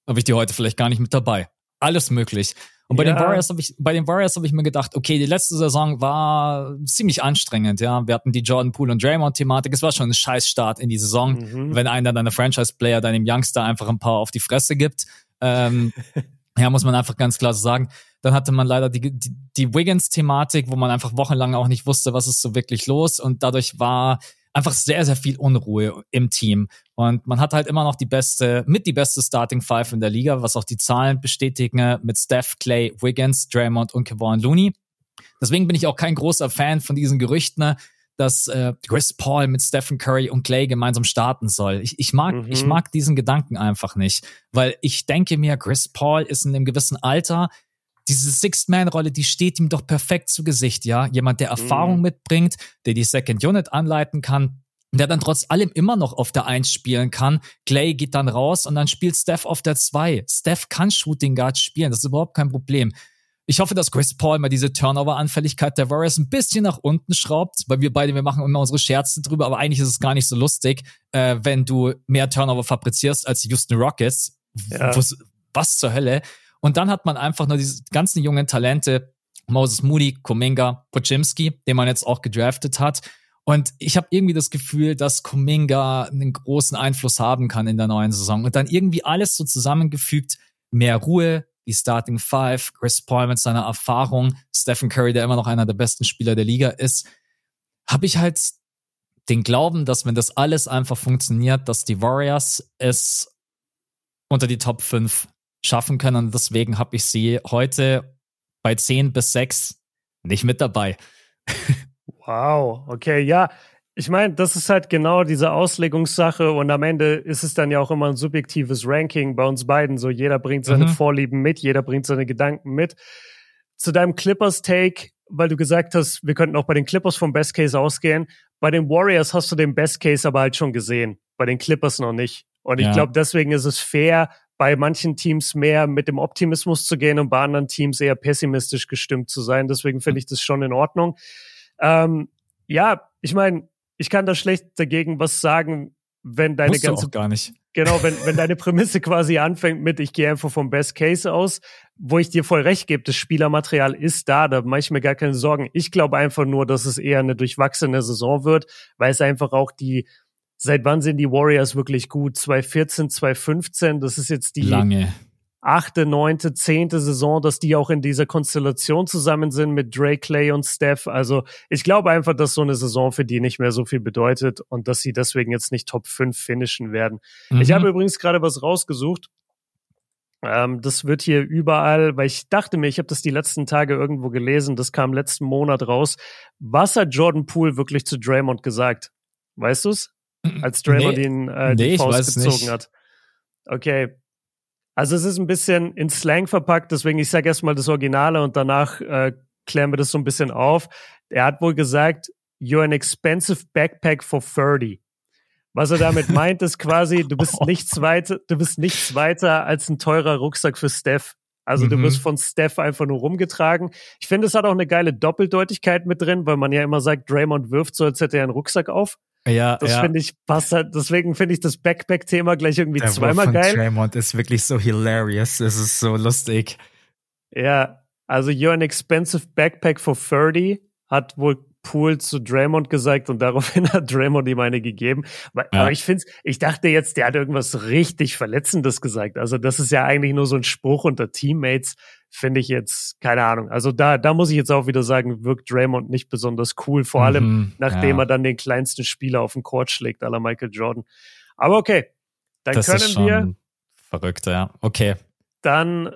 habe ich die heute vielleicht gar nicht mit dabei. Alles möglich. Und bei ja. den Warriors habe ich, bei den Warriors habe ich mir gedacht, okay, die letzte Saison war ziemlich anstrengend, ja. Wir hatten die Jordan Poole und Draymond Thematik. Es war schon ein Scheißstart in die Saison, mhm. wenn einer deiner Franchise-Player deinem Youngster einfach ein paar auf die Fresse gibt. Ähm, *laughs* ja, muss man einfach ganz klar so sagen. Dann hatte man leider die, die, die Wiggins-Thematik, wo man einfach wochenlang auch nicht wusste, was ist so wirklich los. Und dadurch war einfach sehr, sehr viel Unruhe im Team. Und man hat halt immer noch die beste, mit die beste Starting Five in der Liga, was auch die Zahlen bestätigen, mit Steph, Clay, Wiggins, Draymond und Kevon Looney. Deswegen bin ich auch kein großer Fan von diesen Gerüchten, dass äh, Chris Paul mit Stephen Curry und Clay gemeinsam starten soll. Ich, ich mag, mhm. ich mag diesen Gedanken einfach nicht, weil ich denke mir, Chris Paul ist in einem gewissen Alter, diese Sixth-Man-Rolle, die steht ihm doch perfekt zu Gesicht, ja. Jemand, der Erfahrung mhm. mitbringt, der die Second Unit anleiten kann, der dann trotz allem immer noch auf der Eins spielen kann. Clay geht dann raus und dann spielt Steph auf der Zwei. Steph kann Shooting Guard spielen, das ist überhaupt kein Problem. Ich hoffe, dass Chris Paul mal diese Turnover-Anfälligkeit der Warriors ein bisschen nach unten schraubt, weil wir beide, wir machen immer unsere Scherze drüber, aber eigentlich ist es gar nicht so lustig, äh, wenn du mehr Turnover fabrizierst als die Houston Rockets. Ja. Was, was zur Hölle? Und dann hat man einfach nur diese ganzen jungen Talente, Moses Moody, Kuminga, Pochimski, den man jetzt auch gedraftet hat. Und ich habe irgendwie das Gefühl, dass Kuminga einen großen Einfluss haben kann in der neuen Saison. Und dann irgendwie alles so zusammengefügt, mehr Ruhe, die Starting Five, Chris Paul mit seiner Erfahrung, Stephen Curry, der immer noch einer der besten Spieler der Liga ist, habe ich halt den Glauben, dass wenn das alles einfach funktioniert, dass die Warriors es unter die Top 5 schaffen können. Und deswegen habe ich sie heute bei 10 bis 6 nicht mit dabei. wow, okay, ja. Ich meine, das ist halt genau diese Auslegungssache und am Ende ist es dann ja auch immer ein subjektives Ranking bei uns beiden. So jeder bringt seine mhm. Vorlieben mit, jeder bringt seine Gedanken mit. Zu deinem Clippers-Take, weil du gesagt hast, wir könnten auch bei den Clippers vom Best Case ausgehen. Bei den Warriors hast du den Best Case aber halt schon gesehen, bei den Clippers noch nicht. Und ich ja. glaube, deswegen ist es fair, bei manchen Teams mehr mit dem Optimismus zu gehen und bei anderen Teams eher pessimistisch gestimmt zu sein. Deswegen finde ich das schon in Ordnung. Ähm, ja, ich meine, ich kann da schlecht dagegen was sagen, wenn deine Musst ganze gar nicht. Genau, wenn, *laughs* wenn deine Prämisse quasi anfängt mit, ich gehe einfach vom Best Case aus, wo ich dir voll recht gebe, das Spielermaterial ist da, da mache ich mir gar keine Sorgen. Ich glaube einfach nur, dass es eher eine durchwachsene Saison wird, weil es einfach auch die Seit wann sind die Warriors wirklich gut? 2014, 2015, das ist jetzt die lange achte, neunte, zehnte Saison, dass die auch in dieser Konstellation zusammen sind mit Drake, Clay und Steph. Also ich glaube einfach, dass so eine Saison für die nicht mehr so viel bedeutet und dass sie deswegen jetzt nicht Top 5 finishen werden. Mhm. Ich habe übrigens gerade was rausgesucht. Ähm, das wird hier überall, weil ich dachte mir, ich habe das die letzten Tage irgendwo gelesen, das kam letzten Monat raus. Was hat Jordan Poole wirklich zu Draymond gesagt? Weißt du's? Als Draymond nee, ihn äh, die nee, Faust gezogen nicht. hat. Okay. Also es ist ein bisschen in Slang verpackt, deswegen ich sage erstmal das Originale und danach äh, klären wir das so ein bisschen auf. Er hat wohl gesagt, you're an expensive backpack for 30. Was er damit meint, ist quasi, du bist *laughs* nichts weiter, du bist nichts weiter als ein teurer Rucksack für Steph. Also mhm. du wirst von Steph einfach nur rumgetragen. Ich finde, es hat auch eine geile Doppeldeutigkeit mit drin, weil man ja immer sagt, Draymond wirft so, als hätte er einen Rucksack auf. Ja, das ja. finde ich passt halt, deswegen finde ich das Backpack-Thema gleich irgendwie Der zweimal von geil. Draymond ist wirklich so hilarious, es ist so lustig. Ja, also you're an expensive backpack for 30 hat wohl Pool zu Draymond gesagt und daraufhin *laughs* hat Draymond ihm eine gegeben. Aber, ja. aber ich finde, ich dachte jetzt, der hat irgendwas richtig Verletzendes gesagt. Also das ist ja eigentlich nur so ein Spruch unter Teammates, finde ich jetzt, keine Ahnung. Also da, da muss ich jetzt auch wieder sagen, wirkt Draymond nicht besonders cool, vor allem mhm, nachdem ja. er dann den kleinsten Spieler auf den Court schlägt, aller Michael Jordan. Aber okay, dann das können wir. Verrückt, ja. Okay. Dann,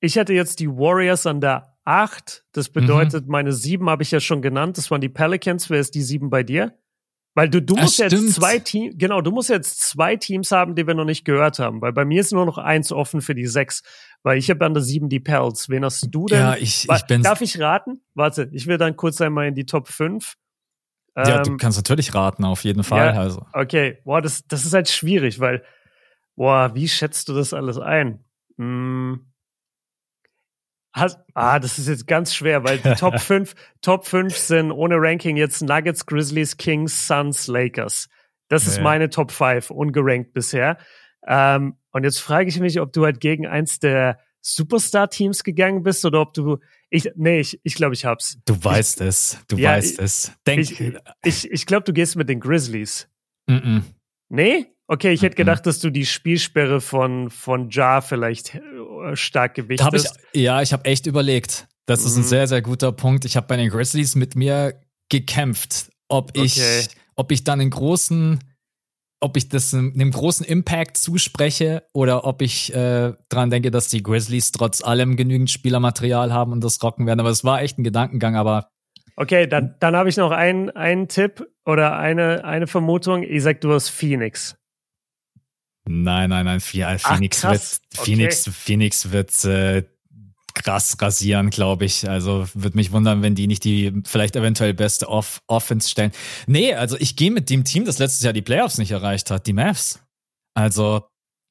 ich hätte jetzt die Warriors an der 8. Das bedeutet, mhm. meine 7 habe ich ja schon genannt. Das waren die Pelicans. Wer ist die 7 bei dir? Weil du, du musst jetzt zwei Teams, genau, du musst jetzt zwei Teams haben, die wir noch nicht gehört haben. Weil bei mir ist nur noch eins offen für die 6. Weil ich habe an der 7 die Pels. Wen hast du denn? Ja, ich, ich bin. Darf ich raten? Warte, ich will dann kurz einmal in die Top 5. Ja, ähm, du kannst natürlich raten, auf jeden Fall. Ja, also. Okay, boah, das, das ist halt schwierig, weil, boah, wie schätzt du das alles ein? Hm. Hast, ah, das ist jetzt ganz schwer, weil die Top *laughs* 5, Top 5 sind ohne Ranking jetzt Nuggets, Grizzlies, Kings, Suns, Lakers. Das ist meine Top 5, ungerankt bisher. Ähm, und jetzt frage ich mich, ob du halt gegen eins der Superstar-Teams gegangen bist oder ob du. Ich, nee, ich, ich glaube, ich hab's. Du weißt ich, es. Du ja, weißt ich, es. Denk. Ich, ich, ich glaube, du gehst mit den Grizzlies. Mm -mm. Nee? Okay, ich hätte gedacht, dass du die Spielsperre von, von Jar vielleicht stark gewichtest. Ich, ja, ich habe echt überlegt. Das mhm. ist ein mhm. sehr, sehr guter Punkt. Ich habe bei den Grizzlies mit mir gekämpft, ob ich, okay. ob ich dann einen großen, ob ich das einem großen Impact zuspreche oder ob ich äh, dran denke, dass die Grizzlies trotz allem genügend Spielermaterial haben und das rocken werden. Aber es war echt ein Gedankengang, aber Okay, dann, dann habe ich noch einen, einen Tipp oder eine, eine Vermutung. Ich sag, du hast Phoenix. Nein, nein, nein. Phoenix Ach, wird, Phoenix, okay. Phoenix wird äh, krass rasieren, glaube ich. Also würde mich wundern, wenn die nicht die vielleicht eventuell beste Off Offense stellen. Nee, also ich gehe mit dem Team, das letztes Jahr die Playoffs nicht erreicht hat, die Mavs. Also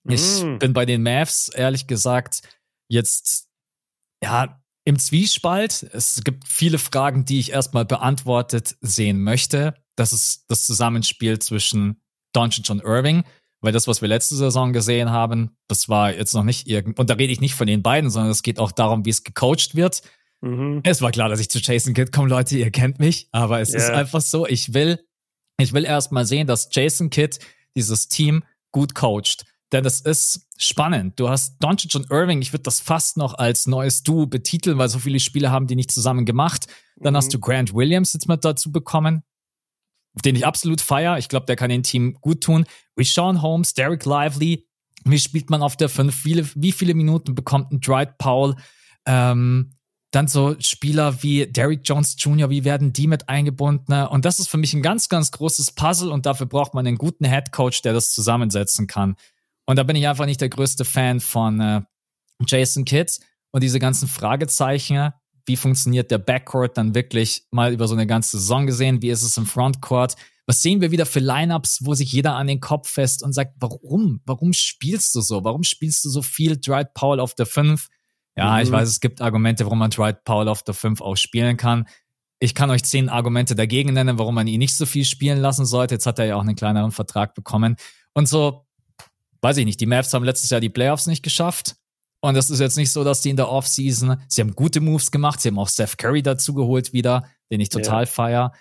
ich mm. bin bei den Mavs, ehrlich gesagt, jetzt ja im Zwiespalt. Es gibt viele Fragen, die ich erstmal beantwortet sehen möchte. Das ist das Zusammenspiel zwischen Doncic und Irving. Weil das, was wir letzte Saison gesehen haben, das war jetzt noch nicht irgend, und da rede ich nicht von den beiden, sondern es geht auch darum, wie es gecoacht wird. Mhm. Es war klar, dass ich zu Jason Kidd komme, Leute, ihr kennt mich, aber es yeah. ist einfach so, ich will, ich will erst mal sehen, dass Jason Kidd dieses Team gut coacht. Denn es ist spannend. Du hast Doncic und Irving, ich würde das fast noch als neues Duo betiteln, weil so viele Spiele haben die nicht zusammen gemacht. Dann mhm. hast du Grant Williams jetzt mit dazu bekommen den ich absolut feier. Ich glaube, der kann dem Team gut tun. Sean Holmes, Derek Lively. Wie spielt man auf der 5? Viele, wie viele Minuten bekommt ein Dwight Powell? Ähm, dann so Spieler wie Derek Jones Jr., wie werden die mit eingebunden? Und das ist für mich ein ganz, ganz großes Puzzle und dafür braucht man einen guten Head Coach, der das zusammensetzen kann. Und da bin ich einfach nicht der größte Fan von äh, Jason Kidd und diese ganzen Fragezeichen wie funktioniert der Backcourt dann wirklich mal über so eine ganze Saison gesehen, wie ist es im Frontcourt, was sehen wir wieder für Lineups, wo sich jeder an den Kopf fest und sagt, warum, warum spielst du so, warum spielst du so viel Dwight Powell auf der 5? Ja, mhm. ich weiß, es gibt Argumente, warum man Dwight Powell auf der 5 auch spielen kann. Ich kann euch zehn Argumente dagegen nennen, warum man ihn nicht so viel spielen lassen sollte. Jetzt hat er ja auch einen kleineren Vertrag bekommen. Und so, weiß ich nicht, die Mavs haben letztes Jahr die Playoffs nicht geschafft. Und das ist jetzt nicht so, dass die in der Offseason, sie haben gute Moves gemacht, sie haben auch Steph Curry dazu geholt wieder, den ich total ja. feier.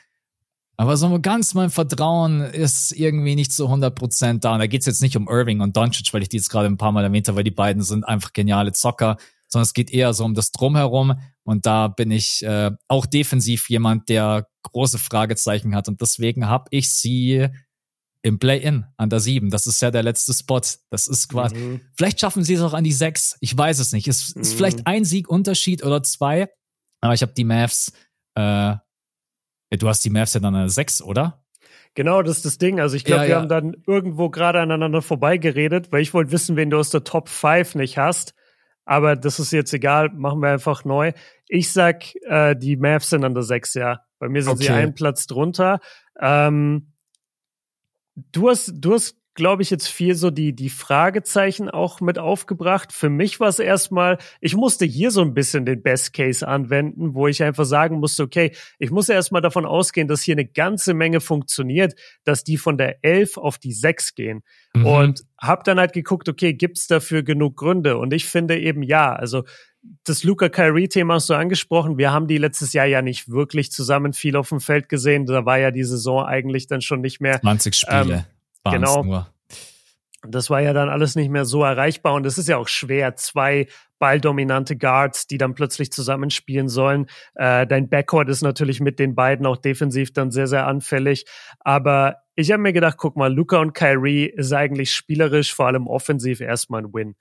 Aber so ganz mein Vertrauen ist irgendwie nicht zu 100% da. Und da geht's jetzt nicht um Irving und Doncic, weil ich die jetzt gerade ein paar Mal erwähnt habe, weil die beiden sind einfach geniale Zocker, sondern es geht eher so um das Drumherum. Und da bin ich äh, auch defensiv jemand, der große Fragezeichen hat. Und deswegen habe ich sie im Play-In an der 7. Das ist ja der letzte Spot. Das ist quasi. Mhm. Vielleicht schaffen sie es auch an die 6. Ich weiß es nicht. Es mhm. ist vielleicht ein Sieg-Unterschied oder zwei. Aber ich habe die Mavs. Äh, du hast die Mavs ja dann an der 6, oder? Genau, das ist das Ding. Also ich glaube, ja, wir ja. haben dann irgendwo gerade aneinander vorbeigeredet, weil ich wollte wissen, wen du aus der Top 5 nicht hast. Aber das ist jetzt egal, machen wir einfach neu. Ich sag, äh, die Mavs sind an der 6, ja. Bei mir sind okay. sie einen Platz drunter. Ähm, Du hast, du hast, glaube ich, jetzt viel so die, die Fragezeichen auch mit aufgebracht. Für mich war es erstmal, ich musste hier so ein bisschen den Best Case anwenden, wo ich einfach sagen musste, okay, ich muss erstmal davon ausgehen, dass hier eine ganze Menge funktioniert, dass die von der 11 auf die 6 gehen. Mhm. Und hab dann halt geguckt, okay, gibt's dafür genug Gründe? Und ich finde eben ja, also das Luca Kyrie-Thema hast du angesprochen. Wir haben die letztes Jahr ja nicht wirklich zusammen viel auf dem Feld gesehen. Da war ja die Saison eigentlich dann schon nicht mehr. 20 Spiele. Ähm, genau. Nur. Das war ja dann alles nicht mehr so erreichbar und es ist ja auch schwer, zwei balldominante Guards, die dann plötzlich zusammenspielen sollen. Äh, dein Backcourt ist natürlich mit den beiden auch defensiv dann sehr, sehr anfällig. Aber ich habe mir gedacht, guck mal, Luca und Kyrie ist eigentlich spielerisch, vor allem offensiv erstmal ein Win.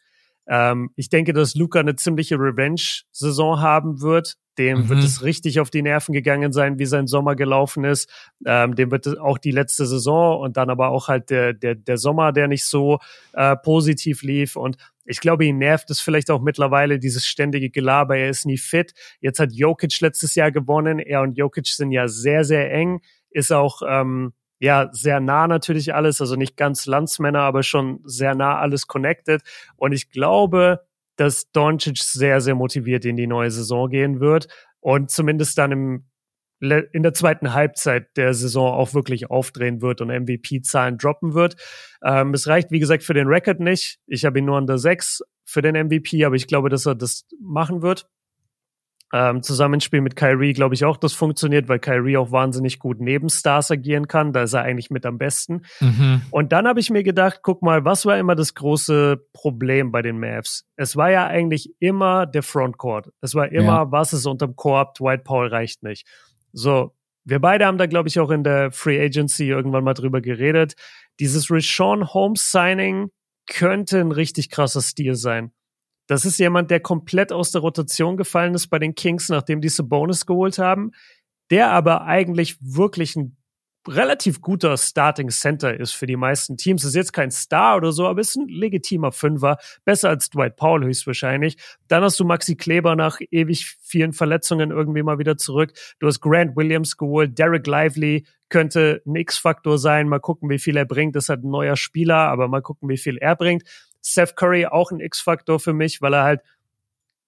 Ähm, ich denke, dass Luca eine ziemliche Revenge-Saison haben wird. Dem mhm. wird es richtig auf die Nerven gegangen sein, wie sein Sommer gelaufen ist. Ähm, dem wird auch die letzte Saison und dann aber auch halt der, der, der Sommer, der nicht so äh, positiv lief. Und ich glaube, ihn nervt es vielleicht auch mittlerweile, dieses ständige Gelaber. Er ist nie fit. Jetzt hat Jokic letztes Jahr gewonnen. Er und Jokic sind ja sehr, sehr eng. Ist auch ähm, ja sehr nah natürlich alles, also nicht ganz Landsmänner, aber schon sehr nah alles connected. Und ich glaube, dass Doncic sehr, sehr motiviert in die neue Saison gehen wird und zumindest dann im in der zweiten Halbzeit der Saison auch wirklich aufdrehen wird und MVP-Zahlen droppen wird. Ähm, es reicht, wie gesagt, für den Record nicht. Ich habe ihn nur an der 6 für den MVP, aber ich glaube, dass er das machen wird. Ähm, Zusammenspiel mit Kyrie glaube ich auch, das funktioniert, weil Kyrie auch wahnsinnig gut neben Stars agieren kann. Da ist er eigentlich mit am besten. Mhm. Und dann habe ich mir gedacht, guck mal, was war immer das große Problem bei den Mavs? Es war ja eigentlich immer der Frontcourt. Es war immer, ja. was ist unterm Korb, Dwight Paul reicht nicht. So, wir beide haben da, glaube ich, auch in der Free Agency irgendwann mal drüber geredet. Dieses Rashawn Holmes Signing könnte ein richtig krasser Stil sein. Das ist jemand, der komplett aus der Rotation gefallen ist bei den Kings, nachdem die Bonus geholt haben. der aber eigentlich wirklich ein relativ guter Starting Center ist für die meisten Teams. Ist jetzt kein Star oder so, aber ist ein legitimer Fünfer. Besser als Dwight Powell höchstwahrscheinlich. Dann hast du Maxi Kleber nach ewig vielen Verletzungen irgendwie mal wieder zurück. Du hast Grant Williams geholt. Derek Lively könnte ein X-Faktor sein. Mal gucken, wie viel er bringt. Das ist halt ein neuer Spieler, aber mal gucken, wie viel er bringt. Seth Curry auch ein X-Faktor für mich, weil er halt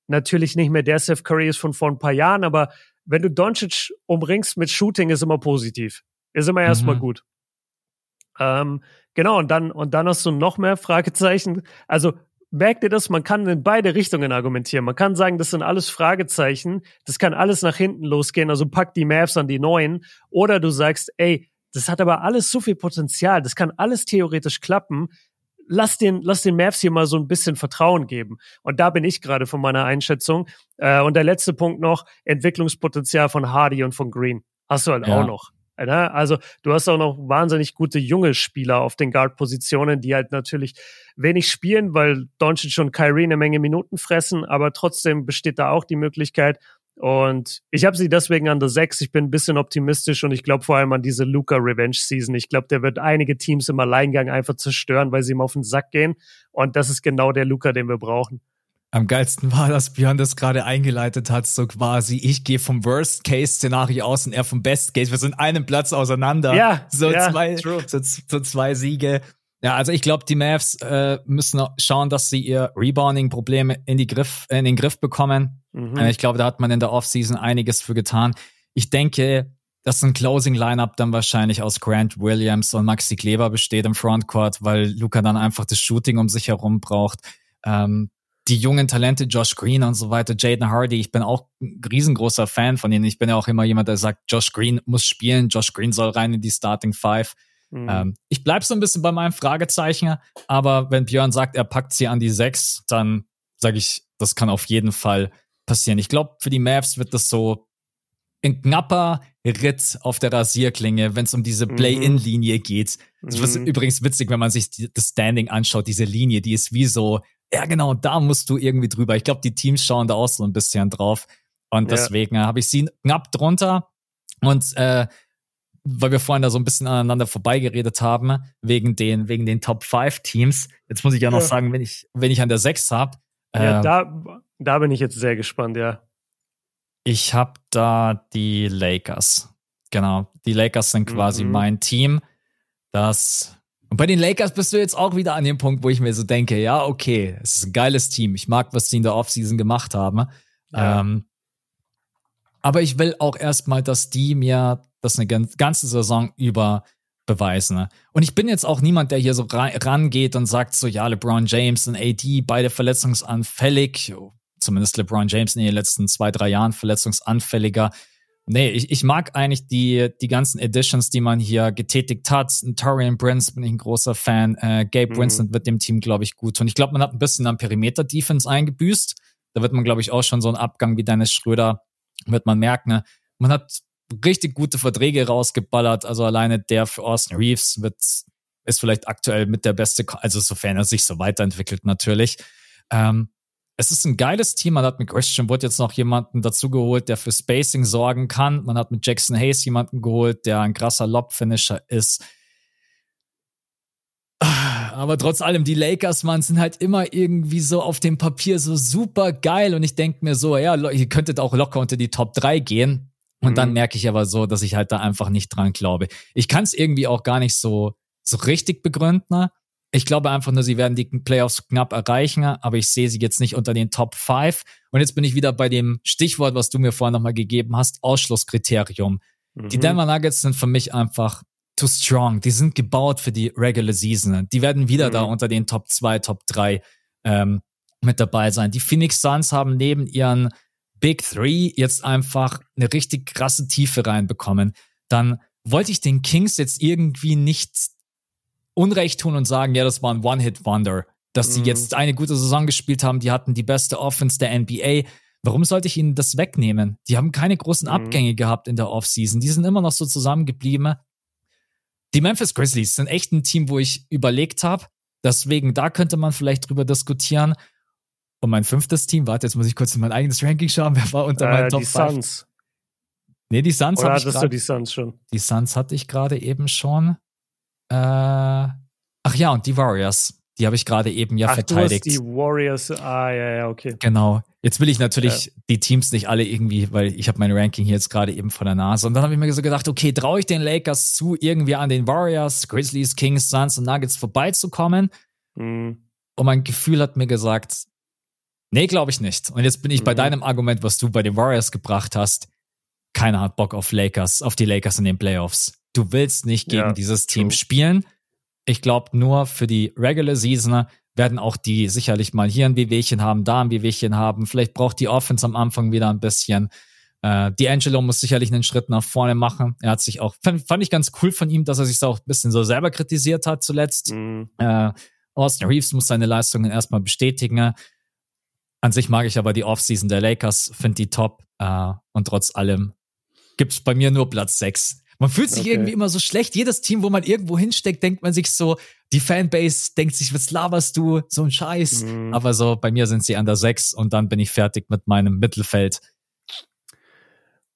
natürlich nicht mehr der Seth Curry ist von vor ein paar Jahren, aber wenn du Doncic umringst mit Shooting, ist immer positiv. Ist immer erstmal mhm. gut. Ähm, genau, und dann, und dann hast du noch mehr Fragezeichen. Also merkt ihr das? Man kann in beide Richtungen argumentieren. Man kann sagen, das sind alles Fragezeichen. Das kann alles nach hinten losgehen. Also pack die Mavs an die neuen. Oder du sagst, ey, das hat aber alles so viel Potenzial. Das kann alles theoretisch klappen. Lass den, lass den Mavs hier mal so ein bisschen Vertrauen geben. Und da bin ich gerade von meiner Einschätzung. Äh, und der letzte Punkt noch, Entwicklungspotenzial von Hardy und von Green. Hast du halt ja. auch noch. Ne? Also du hast auch noch wahnsinnig gute junge Spieler auf den Guard-Positionen, die halt natürlich wenig spielen, weil Doncic und Kyrie eine Menge Minuten fressen, aber trotzdem besteht da auch die Möglichkeit. Und ich habe sie deswegen an der 6. Ich bin ein bisschen optimistisch und ich glaube vor allem an diese Luca Revenge Season. Ich glaube, der wird einige Teams im Alleingang einfach zerstören, weil sie ihm auf den Sack gehen. Und das ist genau der Luca, den wir brauchen. Am geilsten war, dass Björn das gerade eingeleitet hat, so quasi, ich gehe vom Worst-Case-Szenario aus und er vom Best-Case. Wir sind einen Platz auseinander. Ja, so, ja, zwei, so, so, zwei Siege. Ja, also ich glaube, die Mavs äh, müssen schauen, dass sie ihr Rebounding-Problem in, die Griff, in den Griff bekommen. Mhm. Äh, ich glaube, da hat man in der Offseason einiges für getan. Ich denke, dass ein Closing-Lineup dann wahrscheinlich aus Grant Williams und Maxi Kleber besteht im Frontcourt, weil Luca dann einfach das Shooting um sich herum braucht. Ähm, die jungen Talente, Josh Green und so weiter, Jaden Hardy, ich bin auch ein riesengroßer Fan von ihnen. Ich bin ja auch immer jemand, der sagt, Josh Green muss spielen, Josh Green soll rein in die Starting Five. Mhm. Ähm, ich bleib so ein bisschen bei meinem Fragezeichen, aber wenn Björn sagt, er packt sie an die Sechs, dann sage ich, das kann auf jeden Fall passieren. Ich glaube, für die Mavs wird das so ein knapper Ritt auf der Rasierklinge, wenn es um diese mhm. Play-In-Linie geht. Das ist mhm. übrigens witzig, wenn man sich das Standing anschaut, diese Linie, die ist wie so ja genau, da musst du irgendwie drüber. Ich glaube, die Teams schauen da auch so ein bisschen drauf. Und deswegen ja. habe ich sie knapp drunter. Und äh, weil wir vorhin da so ein bisschen aneinander vorbeigeredet haben, wegen den, wegen den Top 5 Teams. Jetzt muss ich ja noch ja. sagen, wenn ich, wenn ich an der 6 habe. Äh, ja, da, da bin ich jetzt sehr gespannt, ja. Ich habe da die Lakers. Genau. Die Lakers sind quasi mhm. mein Team, das und bei den Lakers bist du jetzt auch wieder an dem Punkt, wo ich mir so denke, ja, okay, es ist ein geiles Team. Ich mag, was sie in der Offseason gemacht haben. Ja. Ähm, aber ich will auch erstmal, dass die mir das eine ganze Saison über beweisen. Und ich bin jetzt auch niemand, der hier so rangeht und sagt so, ja, LeBron James und AD, beide verletzungsanfällig. Zumindest LeBron James in den letzten zwei, drei Jahren verletzungsanfälliger. Nee, ich, ich mag eigentlich die, die ganzen Editions, die man hier getätigt hat. Torian Prince bin ich ein großer Fan. Äh, Gabe mhm. Winston wird dem Team, glaube ich, gut. Und ich glaube, man hat ein bisschen am Perimeter-Defense eingebüßt. Da wird man, glaube ich, auch schon so einen Abgang wie Dennis Schröder, wird man merken. Ne? Man hat richtig gute Verträge rausgeballert. Also alleine der für Austin Reeves wird, ist vielleicht aktuell mit der beste, also sofern er sich so weiterentwickelt natürlich. Ähm, es ist ein geiles Team. Man hat mit Christian Wood jetzt noch jemanden dazugeholt, der für Spacing sorgen kann. Man hat mit Jackson Hayes jemanden geholt, der ein krasser Lob-Finisher ist. Aber trotz allem, die Lakers, man, sind halt immer irgendwie so auf dem Papier so super geil. Und ich denke mir so, ja, ihr könntet auch locker unter die Top 3 gehen. Und mhm. dann merke ich aber so, dass ich halt da einfach nicht dran glaube. Ich kann es irgendwie auch gar nicht so, so richtig begründen. Ich glaube einfach nur, sie werden die Playoffs knapp erreichen, aber ich sehe sie jetzt nicht unter den Top 5. Und jetzt bin ich wieder bei dem Stichwort, was du mir vorhin nochmal gegeben hast, Ausschlusskriterium. Mhm. Die Denver Nuggets sind für mich einfach too strong. Die sind gebaut für die Regular Season. Die werden wieder mhm. da unter den Top 2, Top 3 ähm, mit dabei sein. Die Phoenix Suns haben neben ihren Big Three jetzt einfach eine richtig krasse Tiefe reinbekommen. Dann wollte ich den Kings jetzt irgendwie nicht Unrecht tun und sagen, ja, das war ein One-Hit-Wonder, dass sie mhm. jetzt eine gute Saison gespielt haben, die hatten die beste Offense der NBA. Warum sollte ich ihnen das wegnehmen? Die haben keine großen mhm. Abgänge gehabt in der Offseason. Die sind immer noch so zusammengeblieben. Die Memphis Grizzlies sind echt ein Team, wo ich überlegt habe. Deswegen, da könnte man vielleicht drüber diskutieren. Und mein fünftes Team, warte, jetzt muss ich kurz in mein eigenes Ranking schauen. *laughs* Wer war unter äh, meinen Top 5? Nee, die Suns Oder hattest du die Suns schon? Die Suns hatte ich gerade eben schon. Äh, ach ja, und die Warriors. Die habe ich gerade eben ja ach, verteidigt. Du hast die Warriors, ah ja, ja, okay. Genau. Jetzt will ich natürlich ja. die Teams nicht alle irgendwie, weil ich habe mein Ranking hier jetzt gerade eben vor der Nase. Und dann habe ich mir so gedacht, okay, traue ich den Lakers zu, irgendwie an den Warriors, Grizzlies, Kings, Suns und Nuggets vorbeizukommen? Mhm. Und mein Gefühl hat mir gesagt, nee, glaube ich nicht. Und jetzt bin ich mhm. bei deinem Argument, was du bei den Warriors gebracht hast. Keiner hat Bock auf Lakers, auf die Lakers in den Playoffs. Du willst nicht gegen ja, dieses Team true. spielen. Ich glaube, nur für die Regular Season werden auch die sicherlich mal hier ein Wehwehchen haben, da ein Wehwehchen haben. Vielleicht braucht die Offense am Anfang wieder ein bisschen. Äh, D'Angelo muss sicherlich einen Schritt nach vorne machen. Er hat sich auch, fand, fand ich ganz cool von ihm, dass er sich auch ein bisschen so selber kritisiert hat zuletzt. Mhm. Äh, Austin Reeves muss seine Leistungen erstmal bestätigen. An sich mag ich aber die Offseason der Lakers, finde die top. Äh, und trotz allem gibt's bei mir nur Platz 6. Man fühlt sich okay. irgendwie immer so schlecht. Jedes Team, wo man irgendwo hinsteckt, denkt man sich so, die Fanbase denkt sich, was laberst du? So ein Scheiß. Mhm. Aber so, bei mir sind sie an der 6 und dann bin ich fertig mit meinem Mittelfeld.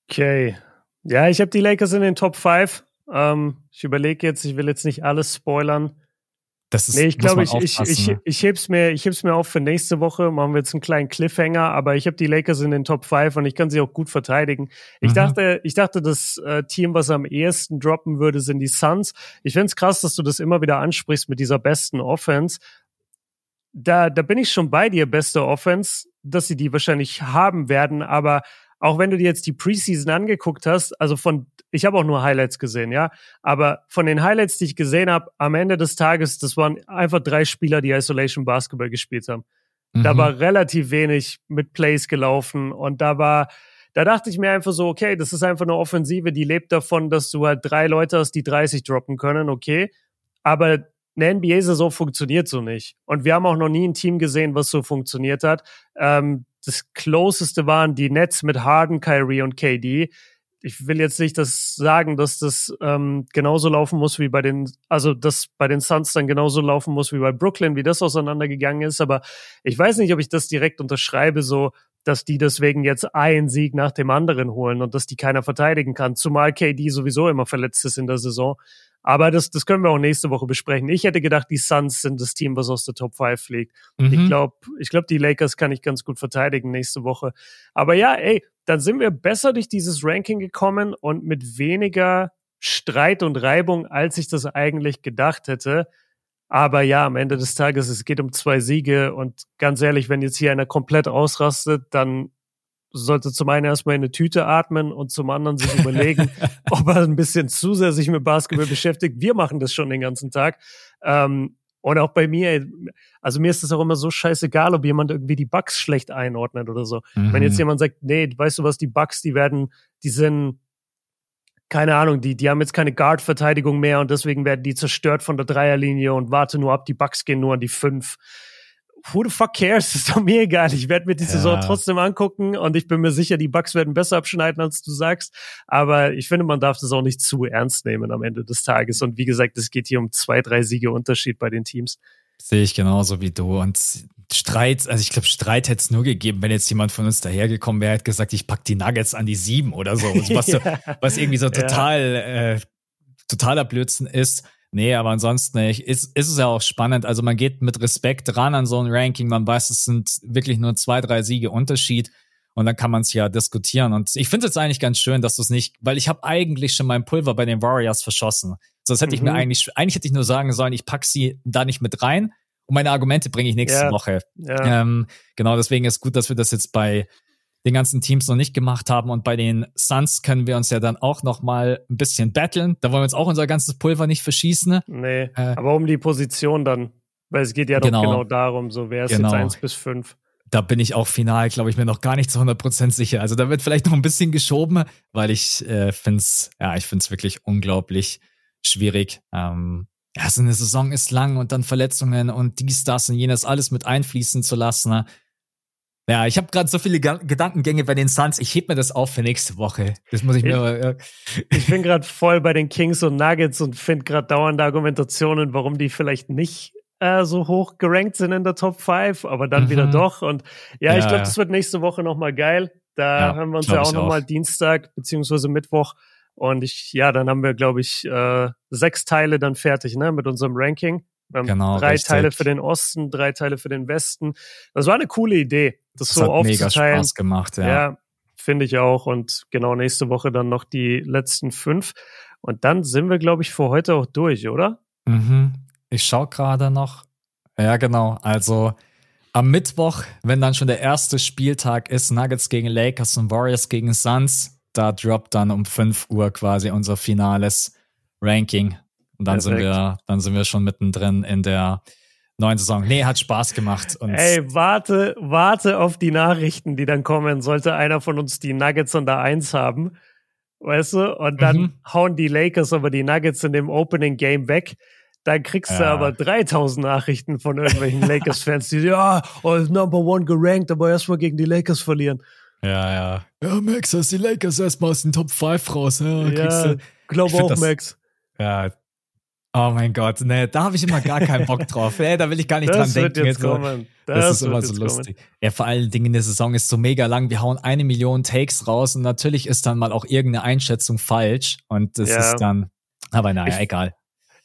Okay. Ja, ich habe die Lakers in den Top 5. Ähm, ich überlege jetzt, ich will jetzt nicht alles spoilern. Das ist, nee, ich glaube, ich, ich, ich, ich heb's mir, ich heb's mir auf für nächste Woche. Machen wir jetzt einen kleinen Cliffhanger, aber ich habe die Lakers in den Top 5 und ich kann sie auch gut verteidigen. Ich mhm. dachte, ich dachte, das äh, Team, was am ehesten droppen würde, sind die Suns. Ich find's krass, dass du das immer wieder ansprichst mit dieser besten Offense. Da, da bin ich schon bei dir, beste Offense, dass sie die wahrscheinlich haben werden, aber auch wenn du dir jetzt die Preseason angeguckt hast, also von, ich habe auch nur Highlights gesehen, ja, aber von den Highlights, die ich gesehen habe, am Ende des Tages, das waren einfach drei Spieler, die Isolation Basketball gespielt haben. Mhm. Da war relativ wenig mit Plays gelaufen und da war, da dachte ich mir einfach so, okay, das ist einfach eine Offensive, die lebt davon, dass du halt drei Leute hast, die 30 droppen können, okay, aber eine NBA-Saison funktioniert so nicht. Und wir haben auch noch nie ein Team gesehen, was so funktioniert hat. Ähm, das Closeste waren die Nets mit Harden, Kyrie und KD. Ich will jetzt nicht das sagen, dass das ähm, genauso laufen muss wie bei den, also dass bei den Suns dann genauso laufen muss wie bei Brooklyn, wie das auseinandergegangen ist. Aber ich weiß nicht, ob ich das direkt unterschreibe, so dass die deswegen jetzt einen Sieg nach dem anderen holen und dass die keiner verteidigen kann. Zumal KD sowieso immer verletzt ist in der Saison. Aber das, das können wir auch nächste Woche besprechen. Ich hätte gedacht, die Suns sind das Team, was aus der Top 5 fliegt. Mhm. Ich glaube, ich glaube, die Lakers kann ich ganz gut verteidigen nächste Woche. Aber ja, ey, dann sind wir besser durch dieses Ranking gekommen und mit weniger Streit und Reibung, als ich das eigentlich gedacht hätte. Aber ja, am Ende des Tages, es geht um zwei Siege und ganz ehrlich, wenn jetzt hier einer komplett ausrastet, dann sollte zum einen erstmal in eine Tüte atmen und zum anderen sich überlegen, *laughs* ob er ein bisschen zu sehr sich mit Basketball beschäftigt. Wir machen das schon den ganzen Tag. Ähm, und auch bei mir, also mir ist es auch immer so scheißegal, ob jemand irgendwie die Bugs schlecht einordnet oder so. Mhm. Wenn jetzt mhm. jemand sagt, nee, weißt du was, die Bugs, die werden, die sind, keine Ahnung, die, die haben jetzt keine Guard-Verteidigung mehr und deswegen werden die zerstört von der Dreierlinie und warte nur ab, die Bugs gehen nur an die fünf who the fuck cares? *laughs* ist doch mir egal. Ich werde mir die ja. Saison trotzdem angucken und ich bin mir sicher, die Bugs werden besser abschneiden, als du sagst. Aber ich finde, man darf das auch nicht zu ernst nehmen am Ende des Tages. Und wie gesagt, es geht hier um zwei, drei Siege Unterschied bei den Teams. Sehe ich genauso wie du. Und Streit, also ich glaube, Streit hätte es nur gegeben, wenn jetzt jemand von uns dahergekommen wäre, hätte gesagt, ich pack die Nuggets an die sieben oder so. *laughs* Was, ja. so, was irgendwie so total, ja. äh, totaler Blödsinn ist. Nee, aber ansonsten ist, ist es ja auch spannend. Also man geht mit Respekt ran an so ein Ranking. Man weiß, es sind wirklich nur zwei, drei Siege Unterschied. Und dann kann man es ja diskutieren. Und ich finde es eigentlich ganz schön, dass du es nicht, weil ich habe eigentlich schon mein Pulver bei den Warriors verschossen. So, das hätte mhm. ich mir mhm. eigentlich, eigentlich hätte ich nur sagen sollen, ich pack sie da nicht mit rein. Und meine Argumente bringe ich nächste ja. Woche. Ja. Ähm, genau, deswegen ist gut, dass wir das jetzt bei den ganzen Teams noch nicht gemacht haben. Und bei den Suns können wir uns ja dann auch noch mal ein bisschen battlen. Da wollen wir uns auch unser ganzes Pulver nicht verschießen. Nee, äh, aber um die Position dann. Weil es geht ja genau, doch genau darum, so wer ist genau. jetzt eins bis fünf. Da bin ich auch final, glaube ich, mir noch gar nicht zu 100% sicher. Also da wird vielleicht noch ein bisschen geschoben, weil ich äh, finde es, ja, ich finde es wirklich unglaublich schwierig. Ähm, ja, so eine Saison ist lang und dann Verletzungen und dies, das und jenes alles mit einfließen zu lassen. Ja, ich habe gerade so viele Gedankengänge bei den Suns. Ich heb mir das auf für nächste Woche. Das muss ich mir. Ich, ich bin gerade voll bei den Kings und Nuggets und finde gerade dauernde Argumentationen, warum die vielleicht nicht äh, so hoch gerankt sind in der Top 5, aber dann mhm. wieder doch. Und ja, ja ich glaube, das wird nächste Woche nochmal geil. Da ja, hören wir uns ja auch nochmal Dienstag beziehungsweise Mittwoch. Und ich, ja, dann haben wir, glaube ich, äh, sechs Teile dann fertig, ne, mit unserem Ranking. Wir haben genau, drei richtig. Teile für den Osten, drei Teile für den Westen. Das war eine coole Idee, das, das so hat aufzuteilen. Mega Spaß gemacht, ja. Ja, finde ich auch. Und genau nächste Woche dann noch die letzten fünf. Und dann sind wir, glaube ich, für heute auch durch, oder? Mhm. Ich schaue gerade noch. Ja, genau. Also am Mittwoch, wenn dann schon der erste Spieltag ist, Nuggets gegen Lakers und Warriors gegen Suns, da droppt dann um 5 Uhr quasi unser finales Ranking. Und dann sind wir, dann sind wir schon mittendrin in der neuen Saison. Nee, hat Spaß gemacht. Und Ey, warte, warte auf die Nachrichten, die dann kommen. Sollte einer von uns die Nuggets an der Eins haben, weißt du? Und dann mhm. hauen die Lakers aber die Nuggets in dem Opening Game weg. Dann kriegst ja. du aber 3000 Nachrichten von irgendwelchen *laughs* Lakers-Fans, die, ja, oh, Number One gerankt, aber erstmal gegen die Lakers verlieren. Ja, ja. Ja, Max, hast die Lakers erstmal aus den Top 5 raus. Ja, ja glaube auch, das, Max. Ja, Oh mein Gott, ne, da habe ich immer gar keinen Bock drauf. Nee, da will ich gar nicht das dran denken. Jetzt kommen. Das, das ist immer so lustig. Kommen. Ja, vor allen Dingen, der Saison ist so mega lang. Wir hauen eine Million Takes raus und natürlich ist dann mal auch irgendeine Einschätzung falsch. Und das ja. ist dann, aber naja, ich, egal.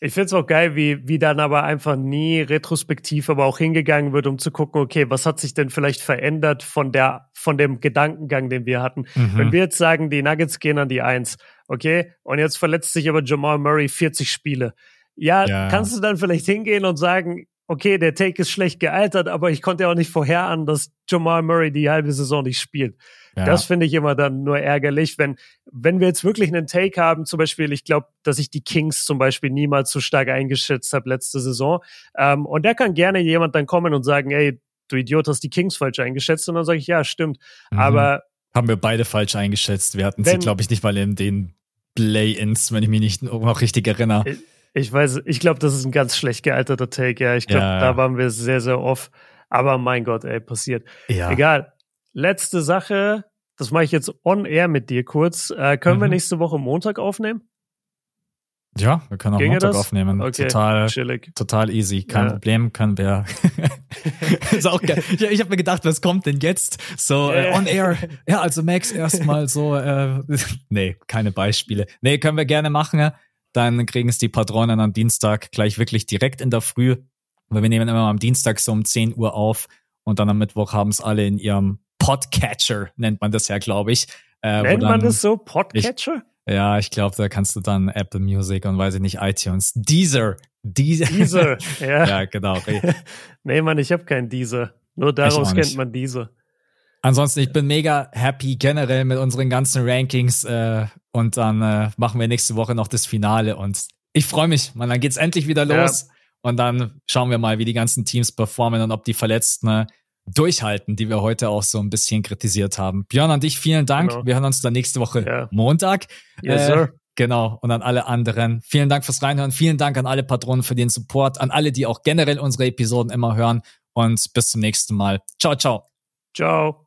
Ich finde es auch geil, wie, wie dann aber einfach nie retrospektiv aber auch hingegangen wird, um zu gucken, okay, was hat sich denn vielleicht verändert von der, von dem Gedankengang, den wir hatten. Mhm. Wenn wir jetzt sagen, die Nuggets gehen an die Eins, okay, und jetzt verletzt sich aber Jamal Murray 40 Spiele. Ja, ja, kannst du dann vielleicht hingehen und sagen, okay, der Take ist schlecht gealtert, aber ich konnte ja auch nicht vorherahnen, dass Jamal Murray die halbe Saison nicht spielt. Ja. Das finde ich immer dann nur ärgerlich, wenn, wenn wir jetzt wirklich einen Take haben, zum Beispiel, ich glaube, dass ich die Kings zum Beispiel niemals so stark eingeschätzt habe letzte Saison. Ähm, und da kann gerne jemand dann kommen und sagen, ey, du Idiot, hast die Kings falsch eingeschätzt. Und dann sage ich, ja, stimmt. Mhm. Aber haben wir beide falsch eingeschätzt. Wir hatten wenn, sie, glaube ich, nicht mal in den Play-ins, wenn ich mich nicht noch richtig erinnere. Ich weiß, ich glaube, das ist ein ganz schlecht gealterter Take, ja. Ich glaube, ja. da waren wir sehr, sehr off. Aber mein Gott, ey, passiert. Ja. Egal. Letzte Sache, das mache ich jetzt on air mit dir kurz. Äh, können mhm. wir nächste Woche Montag aufnehmen? Ja, wir können auch Ginge Montag das? aufnehmen. Okay, total, chillig. total easy. Kein ja. Problem, können wir. *laughs* ist auch geil. Ich, ich habe mir gedacht, was kommt denn jetzt? So äh, on air. Ja, also Max erstmal so. Äh, *laughs* nee, keine Beispiele. Nee, können wir gerne machen. Dann kriegen es die Patronen am Dienstag gleich wirklich direkt in der Früh. Weil wir nehmen immer am Dienstag so um 10 Uhr auf und dann am Mittwoch haben es alle in ihrem Podcatcher, nennt man das ja, glaube ich. Äh, nennt dann, man das so? Podcatcher? Ich, ja, ich glaube, da kannst du dann Apple Music und weiß ich nicht, iTunes, Deezer. Deezer, Deezer *laughs* ja. ja, genau. *laughs* nee, Mann, ich habe keinen Deezer. Nur daraus kennt man Deezer. Ansonsten, ich bin mega happy generell mit unseren ganzen Rankings äh, und dann äh, machen wir nächste Woche noch das Finale und ich freue mich, man, dann geht's endlich wieder los ja. und dann schauen wir mal, wie die ganzen Teams performen und ob die Verletzten äh, durchhalten, die wir heute auch so ein bisschen kritisiert haben. Björn, an dich vielen Dank. Genau. Wir hören uns dann nächste Woche ja. Montag. Yes, äh, sir. Genau. Und an alle anderen. Vielen Dank fürs Reinhören. Vielen Dank an alle Patronen für den Support, an alle, die auch generell unsere Episoden immer hören. Und bis zum nächsten Mal. Ciao, ciao. Ciao.